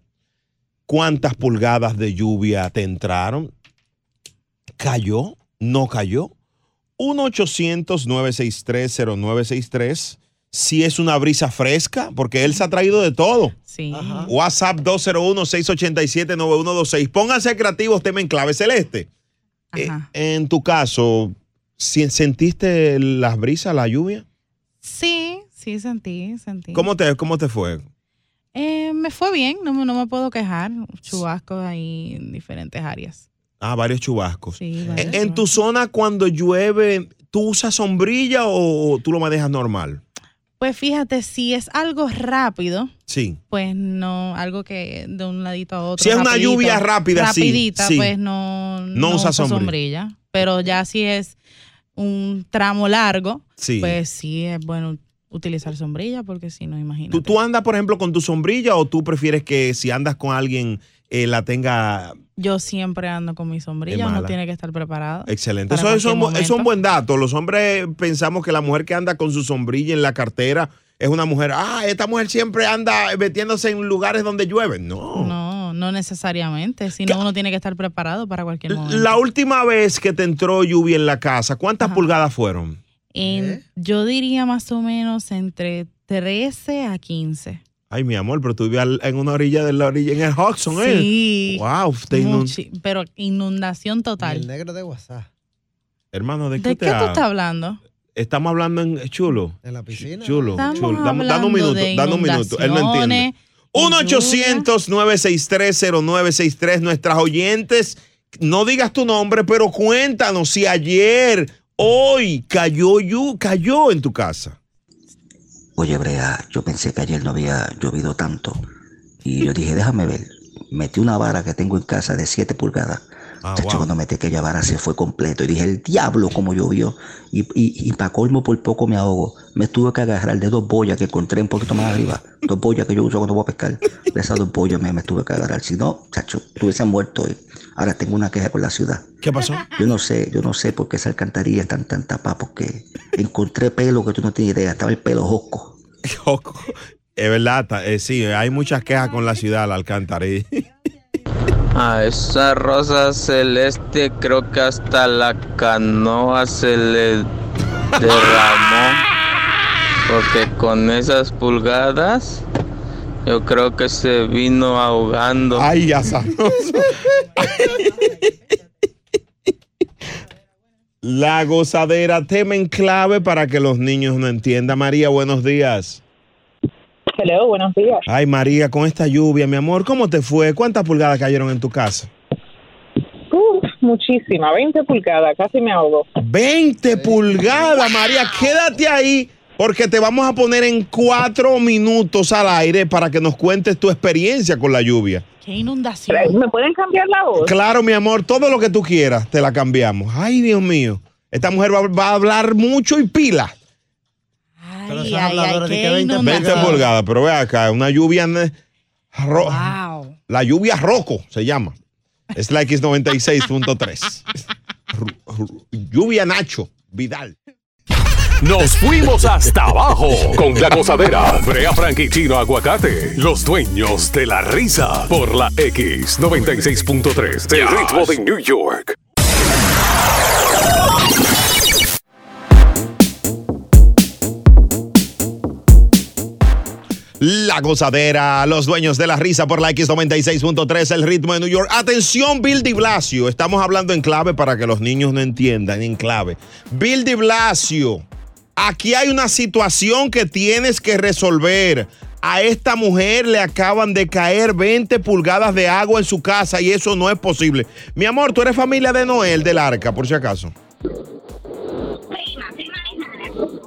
cuántas pulgadas de lluvia te entraron, cayó, no cayó. 1-800-963-0963. Si es una brisa fresca, porque él se ha traído de todo. Sí. WhatsApp 201-687-9126. Pónganse creativos, tema en clave celeste. Eh, en tu caso, ¿si- ¿sentiste las brisas, la lluvia? Sí, sí, sentí, sentí. ¿Cómo te, cómo te fue? Eh, me fue bien, no, me- no me puedo quejar. Chubascos ahí en diferentes áreas. Ah, varios chubascos. Sí, varios en tu zona, cuando llueve, ¿tú usas sombrilla o tú lo manejas normal? Pues fíjate, si es algo rápido, Sí. pues no, algo que de un ladito a otro. Si es una lluvia rápida, rapidita, sí. pues no, No usa uso sombrilla. Pero ya si es un tramo largo, Sí. pues sí es bueno utilizar sombrilla, porque si no, imagínate. ¿Tú, ¿Tú andas, por ejemplo, con tu sombrilla o tú prefieres que si andas con alguien eh, la tenga Yo siempre ando con mi sombrilla, uno tiene que estar preparado. excelente? Eso, es un buen dato. Los hombres pensamos que la mujer que anda con su sombrilla en la cartera es una mujer, ah, esta mujer siempre anda metiéndose en lugares donde llueve. No. No, no necesariamente, sino uno tiene que estar preparado para cualquier momento. La última vez que te entró lluvia en la casa, ¿cuántas pulgadas fueron? En- Yo diría más o menos entre 13 a 15. Ay, mi amor, pero tú vivías en una orilla de la orilla, en el Hudson, ¿eh? Sí. Wow, te inund- Muchi- pero inundación total. El negro de WhatsApp. Hermano, ¿de qué, ¿De te qué tú estás hablando? Estamos hablando en chulo. En la piscina. Chulo, Estamos chulo. Dame, un minuto, dame un minuto. Él no entiende. inundaciones, 1-800-963-0963. Nuestras oyentes, no digas tu nombre, pero cuéntanos si ayer, hoy, cayó, cayó en tu casa. Oye, Brea, yo pensé que ayer no había llovido tanto. Y yo dije, déjame ver. Metí una vara que tengo en casa de 7 pulgadas. Chacho, cuando metí aquella vara se fue completo. Y dije, el diablo como llovió. Y, y, y para colmo por poco me ahogo. Me tuve que agarrar de dos boyas que encontré un poquito más arriba. Dos boyas que yo uso cuando voy a pescar. De esas dos boyas me, me tuve que agarrar. Si no, chacho, tuviese muerto. Y ahora tengo una queja con la ciudad. ¿Qué pasó? Yo no sé, yo no sé por qué esa alcantarilla están tan tapadas. Porque encontré pelo que tú no tienes idea. Estaba el pelo josco. <laughs> Josco. Es verdad, eh, sí, hay muchas quejas con la ciudad, la alcantarilla. <laughs> <laughs> A esa rosa celeste creo que hasta la canoa se le derramó. Porque con esas pulgadas yo creo que se vino ahogando. Ay, ya. La gozadera, tema en clave para que los niños no entiendan. María, buenos días. Hello, buenos días. Ay, María, con esta lluvia, mi amor, ¿cómo te fue? ¿Cuántas pulgadas cayeron en tu casa? Uf, muchísima, 20 pulgadas, casi me ahogo. 20 pulgadas, María, quédate ahí porque te vamos a poner en cuatro minutos al aire para que nos cuentes tu experiencia con la lluvia. Qué inundación. ¿Me pueden cambiar la voz? Claro, mi amor, todo lo que tú quieras, te la cambiamos. Ay, Dios mío. Esta mujer va, va a hablar mucho y pila. Pero Ay, esos ay, habladores ay, de qué que 20 20 inundación. pulgadas, pero ve acá, una lluvia. ne- ro- Wow. La lluvia roco se llama. Es la X96.3. Ru- ru- lluvia Nacho Vidal. Nos fuimos hasta abajo con la gozadera. Brea Frank y Chino Aguacate, los dueños de la risa. Por la X96.3 del ritmo de New York. La gozadera, los dueños de la risa por la X96.3, el ritmo de New York. Atención, Bill de Blasio. Estamos hablando en clave para que los niños no entiendan, en clave. Bill de Blasio, aquí hay una situación que tienes que resolver. A esta mujer le acaban de caer 20 pulgadas de agua en su casa y eso no es posible. Mi amor, tú eres familia de Noel del Arca, por si acaso.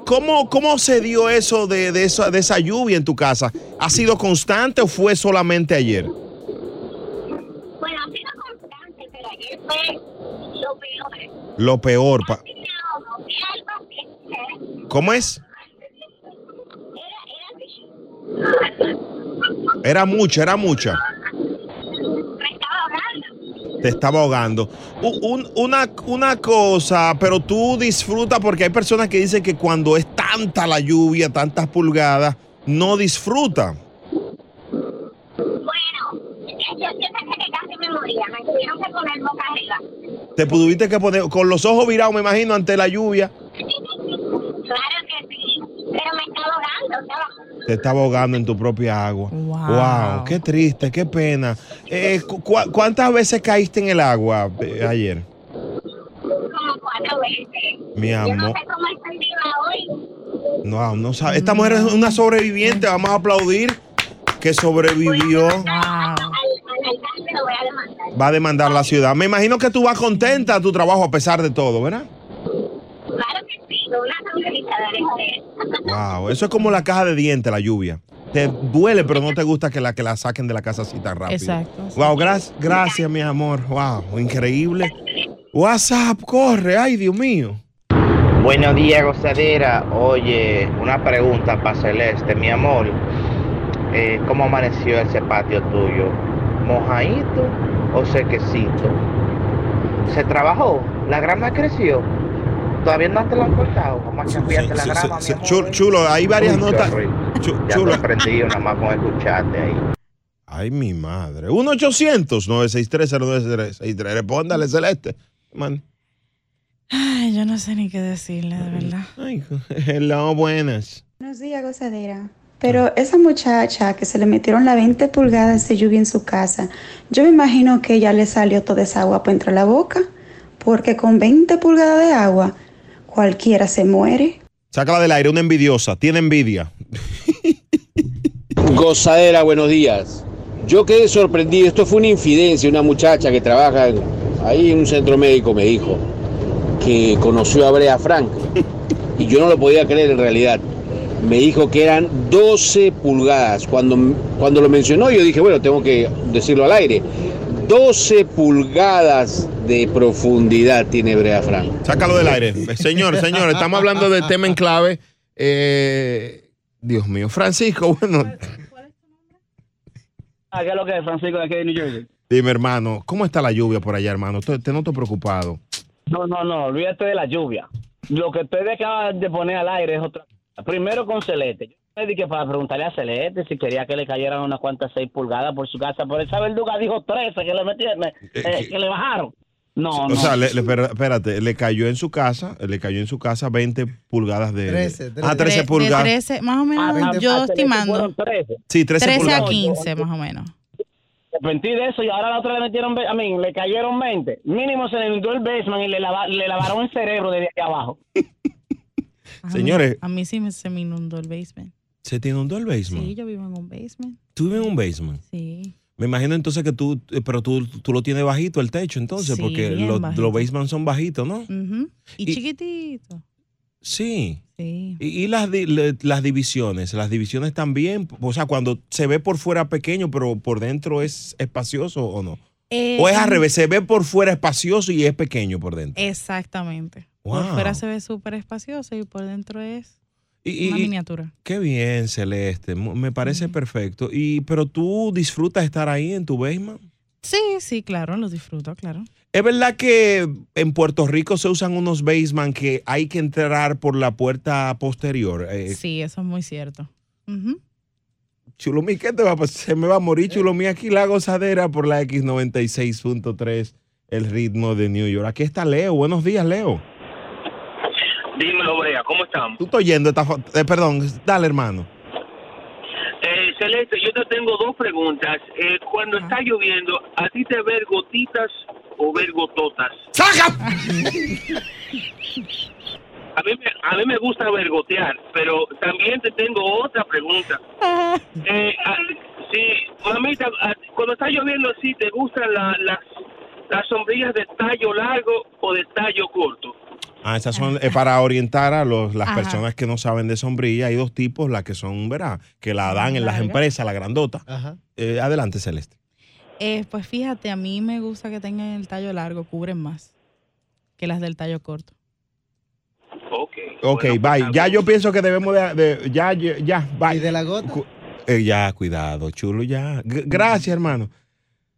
¿Cómo, ¿Cómo se dio eso de, de, esa, de esa lluvia en tu casa? ¿Ha sido constante o fue solamente ayer? Bueno, ha sido constante, pero ayer fue lo peor. Lo peor. pa- era que ¿Cómo es? Era mucha, era mucha. Te estaba ahogando. Un- una, una cosa, pero tú disfrutas porque hay personas que dicen que cuando es tanta la lluvia, tantas pulgadas, no disfruta. Bueno, yo, yo pensé que casi me moría. Me tuvieron que poner boca arriba. Te tuviste que poner con los ojos virados, me imagino, ante la lluvia. <laughs> Claro que sí. Pero me estaba ahogando. Estaba Te estaba ahogando en tu propia agua. Wow, qué triste, qué pena. Eh, cu- cu- ¿Cuántas veces caíste en el agua eh, ayer? como cuatro veces. Mi Yo no amor. sé cómo estoy viva hoy. No, no sabe. Esta mujer es una sobreviviente. Vamos a aplaudir que sobrevivió. Va a demandar la ciudad. Me imagino que tú vas contenta a tu trabajo a pesar de todo, ¿verdad? Claro que sí. con Una sonrisa de Wow, eso es como la caja de dientes, la lluvia. Te duele, pero no te gusta que la, que la saquen de la casa así tan rápido. Exacto. Wow, gracias, gracias, mi amor. Wow, increíble. WhatsApp, corre, ay, Dios mío. Buenos días, gozadera. Oye, una pregunta para Celeste, mi amor. Eh, ¿Cómo amaneció ese patio tuyo? ¿Mojadito o sequecito? ¿Se trabajó? ¿La grama creció? ¿Todavía no te la han cortado? ¿Cómo cambiaste la Sí, grama, sí, mi amor? chulo, chulo, hay varias Uy, notas. rico. Chu- Ya chulo. te aprendí nada más con escucharte ahí. Ay, mi madre. 1-800-963-0963. Respóndale, Celeste. Man. Ay, yo no sé ni qué decirle, de verdad. <laughs> Ay, hello, buenas. Buenos días, gozadera. Pero esa muchacha que se le metieron las 20 pulgadas de lluvia en su casa, yo me imagino que ella le salió toda esa agua por entre la boca, porque con 20 pulgadas de agua cualquiera se muere. Sácala del aire, una envidiosa. Tiene envidia. <laughs> Gozadera, buenos días. Yo quedé sorprendido, esto fue una infidencia, una muchacha que trabaja ahí en un centro médico me dijo que conoció a Brea Frank y yo no lo podía creer en realidad. Me dijo que eran 12 pulgadas. Cuando, cuando lo mencionó yo dije, bueno, tengo que decirlo al aire. 12 pulgadas de profundidad tiene Brea Frank. Sácalo del aire. Señor, señor, estamos hablando de tema en clave. Eh, Dios mío, Francisco, bueno, Ah, ¿qué es lo que es, Francisco, de aquí de New Jersey? dime hermano, ¿cómo está la lluvia por allá, hermano? Te, te noto preocupado. No, no, no, olvídate de la lluvia. Lo que usted acaba de poner al aire es otra cosa. Primero con Celeste. Dediqué para preguntarle a Celeste si quería que le cayeran unas cuantas 6 pulgadas por su casa, por esa verduga dijo 13 que le metieron, eh, que le bajaron. No, o no. sea, le- le- espérate, le cayó en su casa, le cayó en su casa 20 pulgadas de... 13, Ah, 13 De- de pulgadas. 13, más o menos, Ah, yo ah, estimando. fueron 13. Sí, 13 13 a pulgadas. 15, más o menos. Me arrepentí de eso y ahora a la otra le metieron, a mí, le cayeron 20. Mínimo se le inundó el basement y le, lava- le lavaron el cerebro desde aquí abajo. <laughs> A mí- Señores. A mí sí me, se me inundó el basement. ¿Se te inundó el basement? Sí, yo vivo en un basement. ¿Tú vives en un basement? Sí. Me imagino entonces que tú, eh, pero tú, tú lo tienes bajito el techo entonces, Sí, porque los, los basements son bajitos, ¿no? Y, Y- chiquitito. Sí. Sí. Y, y las, las divisiones, las divisiones también, o sea, cuando se ve por fuera pequeño, pero por dentro es espacioso o no. Eh, o es al revés, se ve por fuera espacioso y es pequeño por dentro. Exactamente. Por Wow. fuera se ve súper espacioso y por dentro es Y- una y- miniatura. Qué bien, Celeste, me parece perfecto. Y pero tú disfrutas estar ahí en tu basement. Sí, sí, claro, lo disfruto, claro. Es verdad que en Puerto Rico se usan unos basement que hay que entrar por la puerta posterior. Eh, Sí, eso es muy cierto. Ujú. Chulomí, ¿qué te va a pasar? Se me va a morir Chulomí aquí la gozadera por la X96.3, el ritmo de New York. Aquí está Leo. Buenos días, Leo. Dímelo, Brea, ¿cómo estamos? Tú estás oyendo esta eh, perdón, dale, hermano. Eh, Celeste, yo te tengo dos preguntas. Eh, cuando está lloviendo, ¿a ti te ver gotitas o ver gototas? ¡Saca! A mí, me, a mí me gusta vergotear, pero también te tengo otra pregunta. Eh, a- sí, mamita, a- cuando está lloviendo así, ¿te gustan la- las, las sombrillas de tallo largo o de tallo corto? Ah, esas son eh, para orientar a los, las Ajá. personas que no saben de sombrilla. Hay dos tipos, las que son, ¿verdad? Que la dan en las Larga. empresas, la grandota. Eh, adelante, Celeste. Eh, pues fíjate, a mí me gusta que tengan el tallo largo, cubren más que las del tallo corto. Ok. Ok, bye. Ya yo pienso que debemos de... de- ya, ya, ya, bye. ¿Y de la gota? ya, cuidado, chulo, ya. G- gracias, hermano.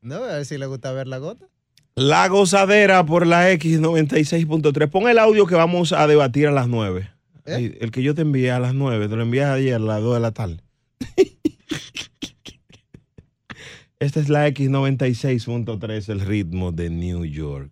No, a ver si le gusta ver la gota. La gozadera por la X96.3. Pon el audio que vamos a debatir a las 9. ¿Eh? El que yo te envié a las 9, te lo envié ayer a las 2 de la tarde. <laughs> Esta es la X96.3, el ritmo de New York.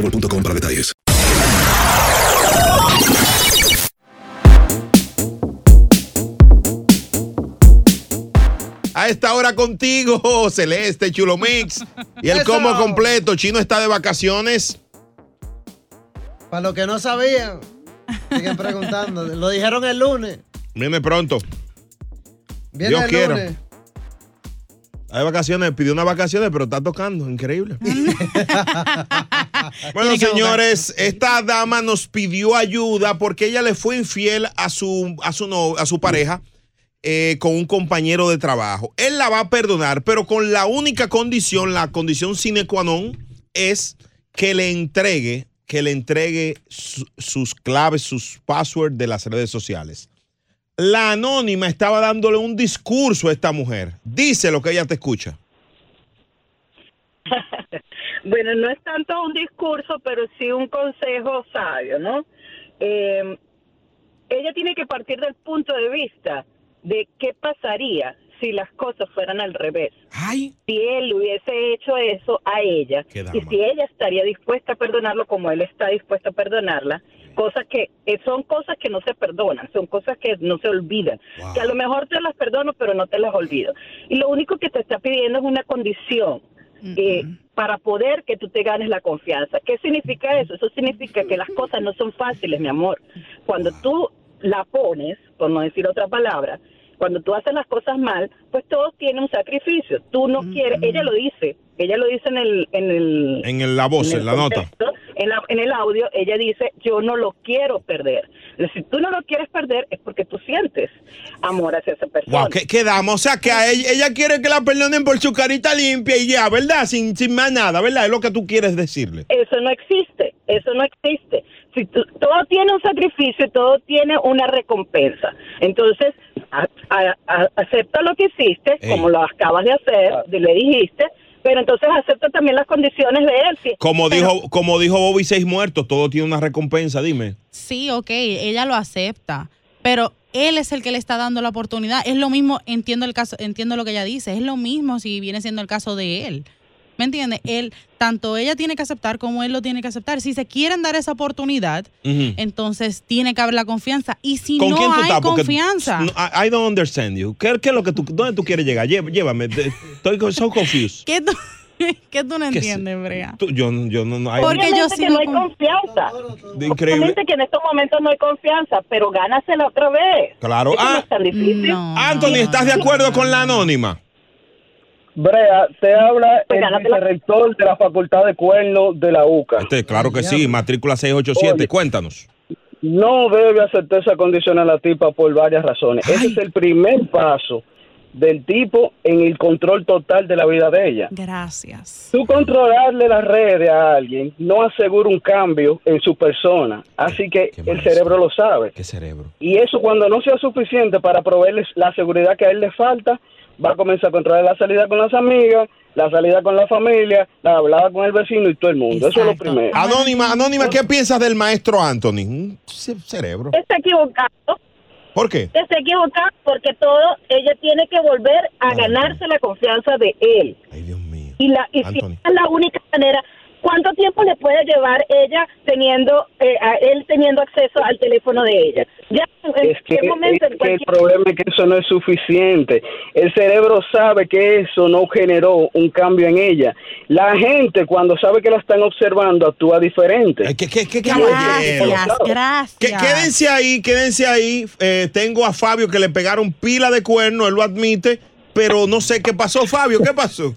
boostmobile.com para detalles. A esta hora contigo, <laughs> Celeste, Chulo Mix. Y el Eso. combo completo. Chino está de vacaciones. Para los que no sabían, siguen <laughs> preguntando. Lo dijeron el lunes. Viene pronto. Viene Dios el quiera. lunes. Hay vacaciones, pidió unas vacaciones, pero está tocando. Increíble. <laughs> Bueno, <laughs> señores, esta dama nos pidió ayuda porque ella le fue infiel a su, a su, no- a su pareja eh, con un compañero de trabajo. Él la va a perdonar, pero con la única condición, la condición sine qua non, es que le entregue, que le entregue su- sus claves, sus passwords de las redes sociales. La anónima estaba dándole un discurso a esta mujer. Dice lo que ella te escucha. <laughs> Bueno, no es tanto un discurso, pero sí un consejo sabio, ¿no? Eh, ella tiene que partir del punto de vista de qué pasaría si las cosas fueran al revés. Si él hubiese hecho eso a ella y si ella estaría dispuesta a perdonarlo como él está dispuesto a perdonarla, cosas que eh, son cosas que no se perdonan, son cosas que no se olvidan, que a lo mejor te las perdono pero no te las olvido. Y lo único que te está pidiendo es una condición eh, para poder que tú te ganes la confianza. ¿Qué significa eso? Eso significa que las cosas no son fáciles, mi amor. Cuando tú la pones, por no decir otra palabra, cuando tú haces las cosas mal, pues todo tiene un sacrificio. Tú no quieres, ella lo dice, ella lo dice en el... En, el, En el- la voz, en el en la nota. En, la- en el audio, ella dice, yo no lo quiero perder. Si tú no lo quieres perder es porque tú sientes amor hacia esa persona. Wow, ¿qué, dama? O sea, que a ella, ella quiere que la perdonen por su carita limpia y ya, ¿verdad? Sin, sin más nada, ¿verdad? Es lo que tú quieres decirle. Eso no existe, eso no existe. Si tú- todo tiene un sacrificio, todo tiene una recompensa. Entonces, a- acepta lo que hiciste, Ey. como lo acabas de hacer, de- le dijiste, pero entonces acepta también las condiciones de él. Si- Como pero- dijo, como dijo Bobby Seis Muertos, todo tiene una recompensa, dime. Sí, ok, ella lo acepta, pero él es el que le está dando la oportunidad. Es lo mismo, entiendo el caso, entiendo lo que ella dice, es lo mismo si viene siendo el caso de él. ¿Me entiendes? Él, tanto ella tiene que aceptar como él lo tiene que aceptar. Si se quieren dar esa oportunidad, entonces tiene que haber la confianza. Y si ¿Con no quién tú hay estás? Porque confianza, no, I, don't understand you. ¿Qué, qué es lo que tú, dónde tú quieres llegar? Lle- Llévame. de- Estoy so confused. ¿qué tú, <laughs> qué tú no entiendes, Brea? Tú- yo, yo no, no hay- Porque yo sí que no hay con- confianza. increíble. Obviamente que en estos momentos no hay confianza, pero gánasela otra vez. Claro. No Ah, es tan difícil. Anthony, ¿estás de acuerdo con la anónima? Brea, te habla el vicerrector de la Facultad de Cuerno de la UCA. Este, claro que sí, matrícula 687. Oye. Cuéntanos. No debe aceptar esa condición a la tipa por varias razones. Ese es el primer paso del tipo en el control total de la vida de ella. Gracias. Tú controlarle las redes a alguien no asegura un cambio en su persona, así que el cerebro lo sabe. ¿Qué cerebro? Y eso cuando no sea suficiente para proveerles la seguridad que a él le falta, va a comenzar a controlar la salida con las amigas, la salida con la familia, la hablada con el vecino y todo el mundo. Eso es lo primero. Anónima, Anónima, ¿qué piensas del maestro Anthony? Un ce- cerebro. Está equivocado. ¿Por qué? Está equivocado porque todo, ella tiene que volver a ganarse la confianza de él. Y, la, y si es la única manera, ¿cuánto tiempo le puede llevar ella teniendo, eh, a él teniendo acceso al teléfono de ella? Ya, en Es que, qué momento, es en que el problema es que eso no es suficiente. El cerebro sabe que eso no generó un cambio en ella. La gente cuando sabe que la están observando actúa diferente. ¿Qué, qué, qué Gracias, gracias. Que- quédense ahí, quédense ahí. Eh, tengo a Fabio que le pegaron pila de cuerno, él lo admite, pero no sé qué pasó, Fabio, ¿qué pasó?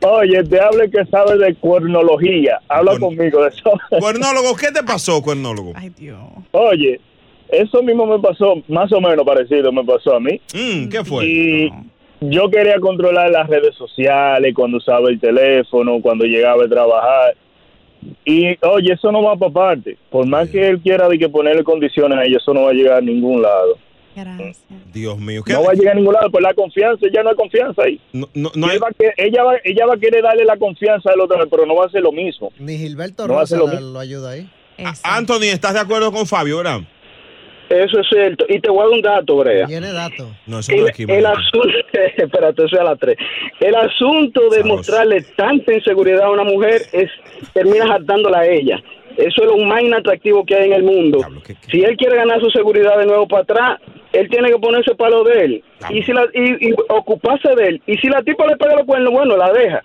Oye, te habla el que sabe de cuernología. Habla conmigo de eso. Cuernólogo, ¿qué te pasó, cuernólogo? Ay, Dios. Oye, eso mismo me pasó, más o menos parecido me pasó a mí. Mm, ¿Qué fue? Y yo quería controlar las redes sociales cuando usaba el teléfono, cuando llegaba a trabajar. Y oye, eso no va para parte. Por más que él quiera de que ponerle condiciones a ella, eso no va a llegar a ningún lado. Dios mío. No va a llegar a ningún lado, pues la confianza, ya no hay confianza ahí. No, no, va que- ella, va, ella va a querer darle la confianza al otro, pero no va a hacer lo mismo. Ni Gilberto No hace Rosa lo lo ayuda ahí. Anthony, ¿estás de acuerdo con Fabio, verdad? Eso es cierto. Y te voy a dar un dato, Brea. Tiene datos. No, eso El, no es aquí, el asunto, <laughs> espérate, eso es a las tres. El asunto de mostrarle tanta inseguridad a una mujer es termina hartándola a ella. Eso es lo más inatractivo que hay en el mundo. Si él quiere ganar su seguridad de nuevo para atrás, él tiene que ponerse palo de él y si la, y, y ocuparse de él. Y si la tipa le pega los cuernos, bueno, la deja.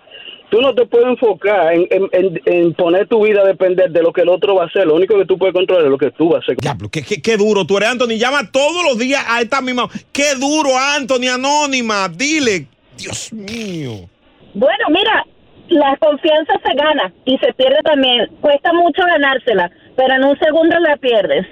Tú no te puedes enfocar en, en- en- en poner tu vida a depender de lo que el otro va a hacer. Lo único que tú puedes controlar es lo que tú vas a hacer. Diablo, qué, qué- qué duro tú eres, Anthony. Llama todos los días a esta misma. Qué duro, Anthony, anónima. Dile. Dios mío. Bueno, mira, la confianza se gana y se pierde también. Cuesta mucho ganársela, pero en un segundo la pierdes.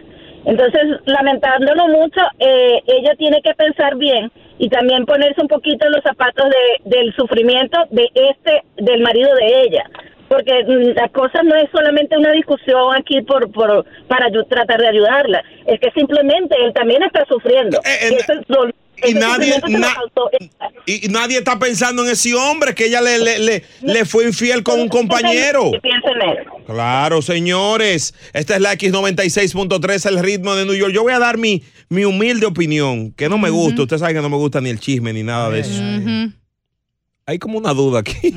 Entonces, lamentándolo mucho, eh, ella tiene que pensar bien y también ponerse un poquito en los zapatos de, del sufrimiento de este, del marido de ella. Porque mm, la cosa no es solamente una discusión aquí por, por para ayu- tratar de ayudarla, es que simplemente él también está sufriendo. Y ese dolor- y ese nadie- sufrimiento se lo na- causó ella. Y, y nadie está pensando en ese hombre que ella le, le, le, le fue infiel con un compañero. Piensa en él. Claro, señores. Esta es la X96.3, el ritmo de New York. Yo voy a dar mi, mi humilde opinión, que no me gusta. Usted sabe que no me gusta ni el chisme ni nada de eso. Hay como una duda aquí.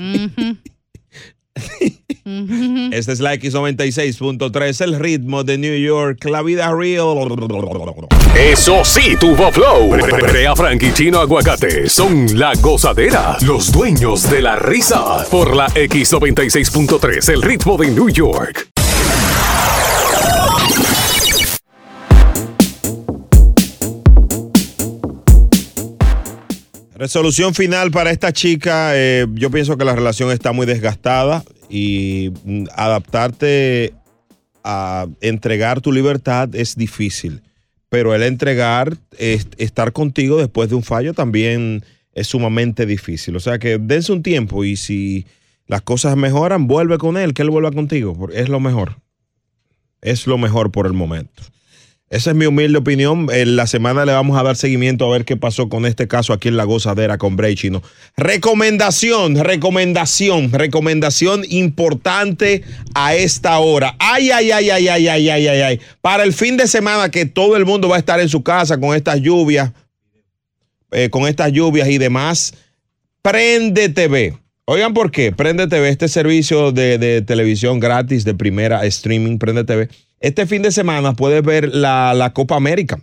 Esta es la X96.3, el ritmo de New York, la vida real. Eso sí, tuvo flow. Brea Frank y Chino Aguacate son la gozadera, los dueños de la risa. Por la X96.3, el ritmo de New York. Resolución final para esta chica. eh, yo pienso que la relación está muy desgastada y mm, adaptarte a entregar tu libertad es difícil. Pero el entregar, es- estar contigo después de un fallo también es sumamente difícil. O sea que dense un tiempo y si las cosas mejoran, vuelve con él, que él vuelva contigo. Es lo mejor. Es lo mejor por el momento. Esa es mi humilde opinión. En la semana le vamos a dar seguimiento a ver qué pasó con este caso aquí en La Gozadera con Bray Chino. Recomendación, recomendación, recomendación importante a esta hora. Ay, ay, ay, ay, ay, ay, ay, ay, ay. Para el fin de semana que todo el mundo va a estar en su casa con estas lluvias, eh, con estas lluvias y demás, Prende TV. Oigan por qué. Prende TV, este servicio de, de televisión gratis de primera streaming, Prende TV. Este fin de semana puedes ver la, Copa América,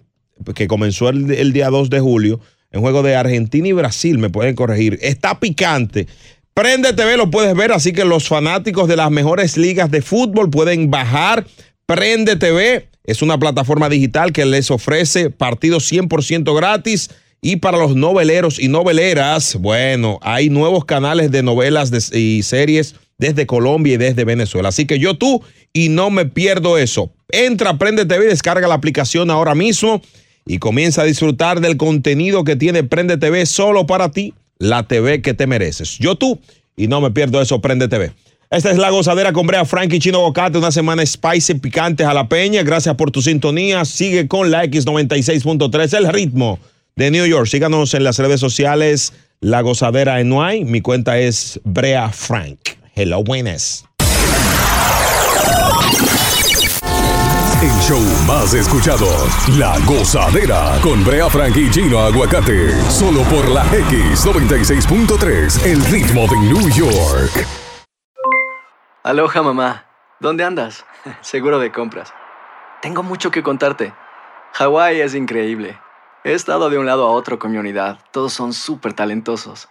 que comenzó el, el día 2 de julio, en juego de Argentina y Brasil, me pueden corregir. Está picante. Prende TV lo puedes ver, así que los fanáticos de las mejores ligas de fútbol pueden bajar Prende TV. Es una plataforma digital que les ofrece partidos 100% gratis. Y para los noveleros y noveleras, bueno, hay nuevos canales de novelas y series desde Colombia y desde Venezuela. Así que yo tú y no me pierdo eso. Entra, Prende TV, descarga la aplicación ahora mismo y comienza a disfrutar del contenido que tiene Prende TV solo para ti, la TV que te mereces. Yo tú y no me pierdo eso, Prende TV. Esta es la gozadera con Brea Frank y Chino Bocate, una semana spicy, picante, jalapeña. Gracias por tu sintonía. Sigue con la X96.3, el ritmo de New York. Síganos en las redes sociales, La Gozadera en Nuay. Mi cuenta es Brea Frank. Hello, buenas. El show más escuchado, La Gozadera, con Brea Frank y Chino Aguacate. Solo por la X96.3, el ritmo de New York. Aloha mamá, ¿dónde andas? <laughs> Seguro de compras. Tengo mucho que contarte. Hawái es increíble. He estado de un lado a otro con mi unidad. Todos son súper talentosos.